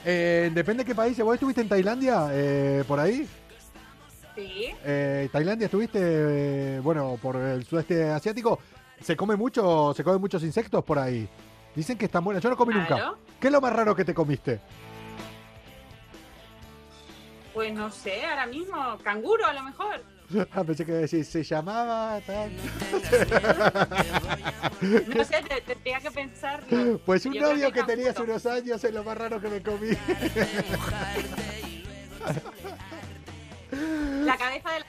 Eh, depende de qué país. ¿Vos estuviste en Tailandia? Eh, por ahí. Sí. Eh, Tailandia estuviste, eh, bueno, por el sudeste asiático. Se come mucho, se comen muchos insectos por ahí. Dicen que están buenas. Yo no comí nunca. ¿Qué es lo más raro que te comiste? Pues no sé, ahora mismo, canguro a lo mejor. Ah, pensé que iba a decir, se llamaba tal. No sé, te- tendría que pensarlo. Pues un Yo novio que canguro. tenías unos años es lo más raro que me comí. La cabeza de la...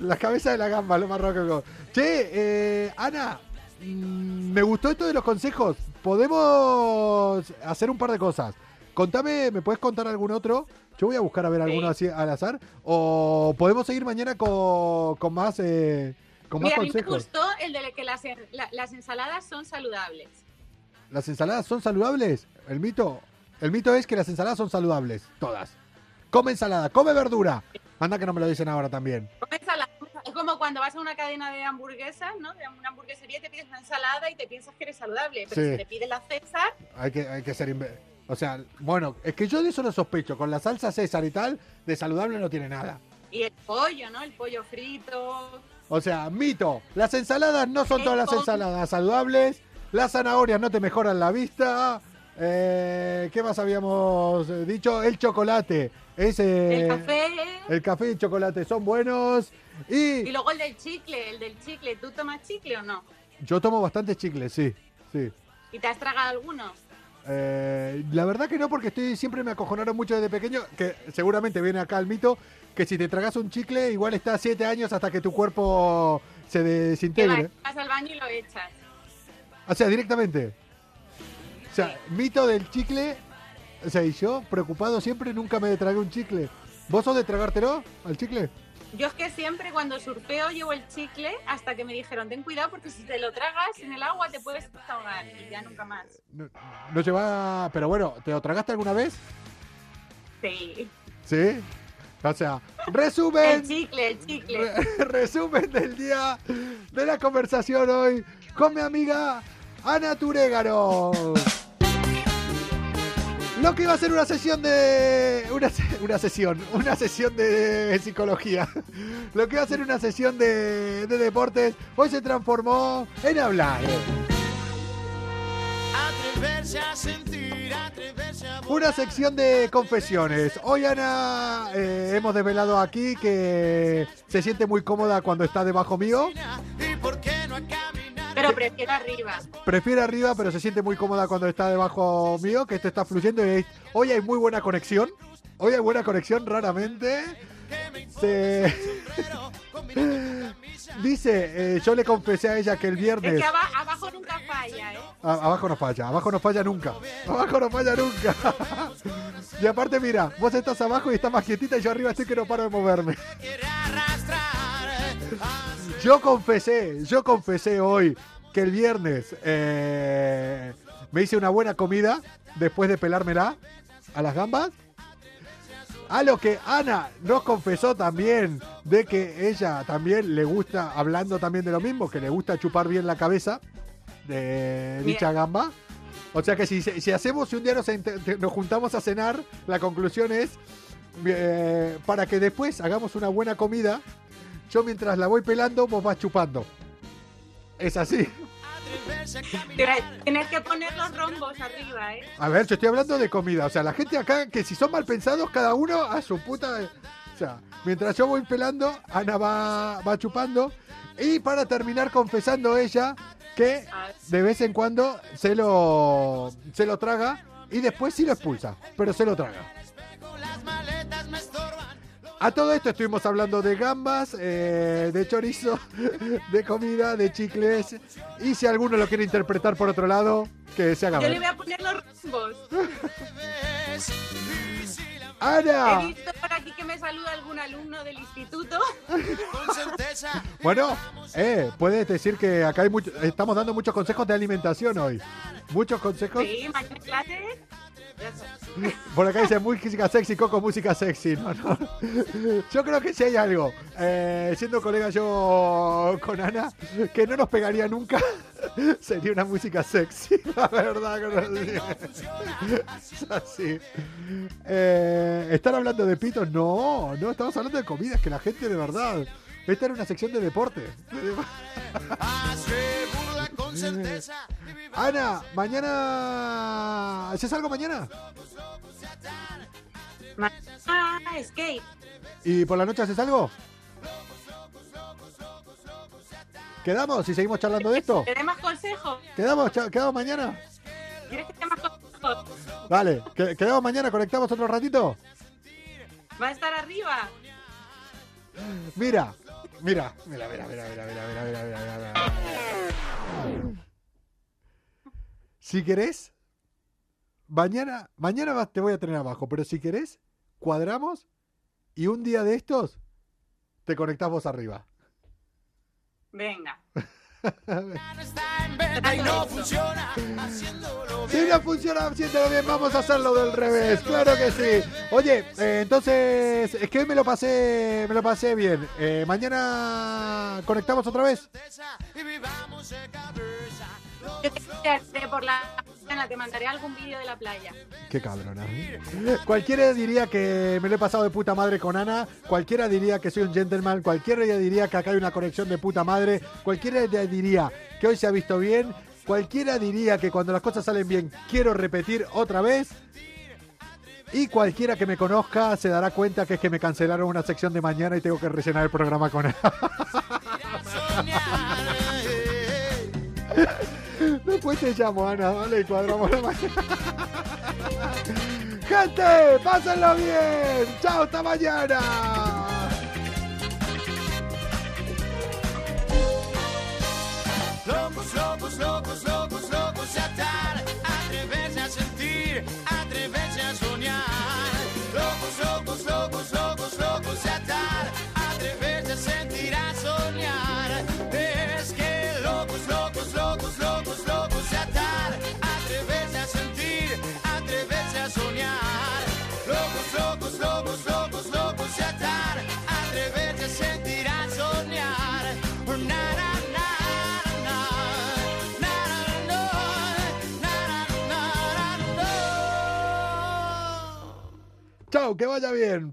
La cabeza de la gamba, lo más raro que me comí. Che, eh, Ana, mm, me gustó esto de los consejos. Podemos hacer un par de cosas. Contame, ¿me puedes contar algún otro? Yo voy a buscar a ver alguno así al azar. O podemos seguir mañana con, con más, eh, con más Mira, a mí me consejos. gustó el de que las, la- las ensaladas son saludables. ¿Las ensaladas son saludables? El mito, el mito es que las ensaladas son saludables, todas. Come ensalada, come verdura. Anda que no me lo dicen ahora también. Come ensalada. Es como cuando vas a una cadena de hamburguesas, ¿no? De una hamburguesería y te pides una ensalada y te piensas que eres saludable. Pero Sí. si te pides la César, Hay que, hay que ser... O sea, bueno, es que yo de eso lo sospecho. Con la salsa César y tal, de saludable no tiene nada. y el pollo, ¿no? El pollo frito. O sea, mito. Las ensaladas no son todas las ensaladas saludables. Las zanahorias no te mejoran la vista. Eh, ¿Qué más habíamos dicho? El chocolate. Es, eh, El café. El café y el chocolate son buenos. Y Y luego el del chicle, el del chicle. ¿Tú tomas chicle o no? yo tomo bastante chicle, sí. Sí. ¿Y te has tragado alguno? Eh, la verdad que no, porque estoy siempre me acojonaron mucho desde pequeño, que seguramente viene acá el mito, que si te tragas un chicle, igual está siete años hasta que tu cuerpo se desintegre. vas, vas al baño y lo echas. O sea, directamente. O sea, mito del chicle. O sea, y yo, preocupado siempre, nunca me tragué un chicle. ¿Vos sos de tragártelo al chicle? Yo es que siempre cuando surfeo llevo el chicle hasta que me dijeron, ten cuidado porque si te lo tragas en el agua te puedes ahogar y ya nunca más. No, no lleva... Pero bueno, ¿te lo tragaste alguna vez? Sí. ¿Sí? O sea, resumen. El chicle, el chicle. Re- resumen del día de la conversación hoy con mi amiga Ana Turégaro. Lo que iba a ser una sesión de. Una, una sesión, una sesión de psicología. Lo que iba a ser una sesión de, de deportes, hoy se transformó en hablar. Atreverse a sentir, atreverse a Una sección de confesiones. Hoy Ana eh, hemos desvelado aquí que se siente muy cómoda cuando está debajo mío. ¿Y por qué no a caminar? Pero prefiero arriba. Prefiere arriba, pero se siente muy cómoda cuando está debajo mío, que esto está fluyendo. y hoy hay muy buena conexión. Hoy hay buena conexión raramente. Se... Dice, eh, yo le confesé a ella que el Es viernes... que aba- abajo nunca falla, ¿eh? A- abajo no falla, abajo no falla nunca. Abajo no falla nunca. y aparte, mira, vos estás abajo y estás más quietita y yo arriba estoy que no paro de moverme. Yo confesé, yo confesé hoy que el viernes eh, me hice una buena comida después de pelármela a las gambas. A lo que Ana nos confesó también de que ella también le gusta, hablando también de lo mismo, que le gusta chupar bien la cabeza de dicha gamba. O sea que si, si hacemos, si un día nos, nos juntamos a cenar, la conclusión es eh, para que después hagamos una buena comida, yo mientras la voy pelando, vos vas chupando. Es así. Tienes que poner los rombos arriba, ¿eh? A ver, yo estoy hablando de comida. O sea, la gente acá, que si son mal pensados, cada uno a su puta. O sea, mientras yo voy pelando, Ana va, va chupando. Y para terminar, confesando ella que de vez en cuando se lo, se lo traga y después sí lo expulsa, pero se lo traga. A todo esto estuvimos hablando de gambas, eh, de chorizo, de comida, de chicles. Y si alguno lo quiere interpretar por otro lado, que se haga Yo ver. le voy a poner los rombos. ¡Ana! He visto por aquí que me saluda algún alumno del instituto. Bueno, eh, puedes decir que acá hay mucho, estamos dando muchos consejos de alimentación hoy. Muchos consejos. Sí, mañana clase. Por acá dice música sexy, Coco, música sexy. No, no. Yo creo que si hay algo, eh, siendo colega yo con Ana, que no nos pegaría nunca, sería una música sexy. La verdad que no es así. Eh, ¿Están hablando de pitos? No, no, estamos hablando de comidas, que la gente de verdad. Esta era una sección de deporte. Ana, mañana. ¿Haces algo mañana? Ah, skate. ¿Y por la noche haces algo? ¿Quedamos y seguimos charlando de esto? ¿Te dé más consejos? ¿Quedamos, ¿Quedamos mañana? ¿Quieres que te más consejos? Vale, que- ¿quedamos mañana? ¿Conectamos otro ratito? Va a estar arriba. Mira, mira, mira, mira, mira, mira, mira, mira, mira, mira. Si querés, mañana, mañana te voy a tener abajo, pero si querés, cuadramos y un día de estos te conectás vos arriba. Venga. y no funciona. Haciéndolo Si no funciona, siéntelo bien, vamos a hacerlo del revés, claro que sí. Oye, eh, entonces, es que hoy me lo pasé, me lo pasé bien. Eh, mañana conectamos otra vez. Yo te haré por la mañana, te mandaré algún vídeo de la playa. Qué cabrona. ¿eh? Cualquiera diría que me lo he pasado de puta madre con Ana, cualquiera diría que soy un gentleman, cualquiera diría que acá hay una conexión de puta madre, cualquiera diría que hoy se ha visto bien, cualquiera diría que cuando las cosas salen bien quiero repetir otra vez. Y cualquiera que me conozca se dará cuenta que es que me cancelaron una sección de mañana y tengo que rellenar el programa con él. Después te llamo, Ana, ¿vale? Cuadramos la mañana. Gente, pásenlo bien. Chao, hasta mañana. Chao, que vaya bien.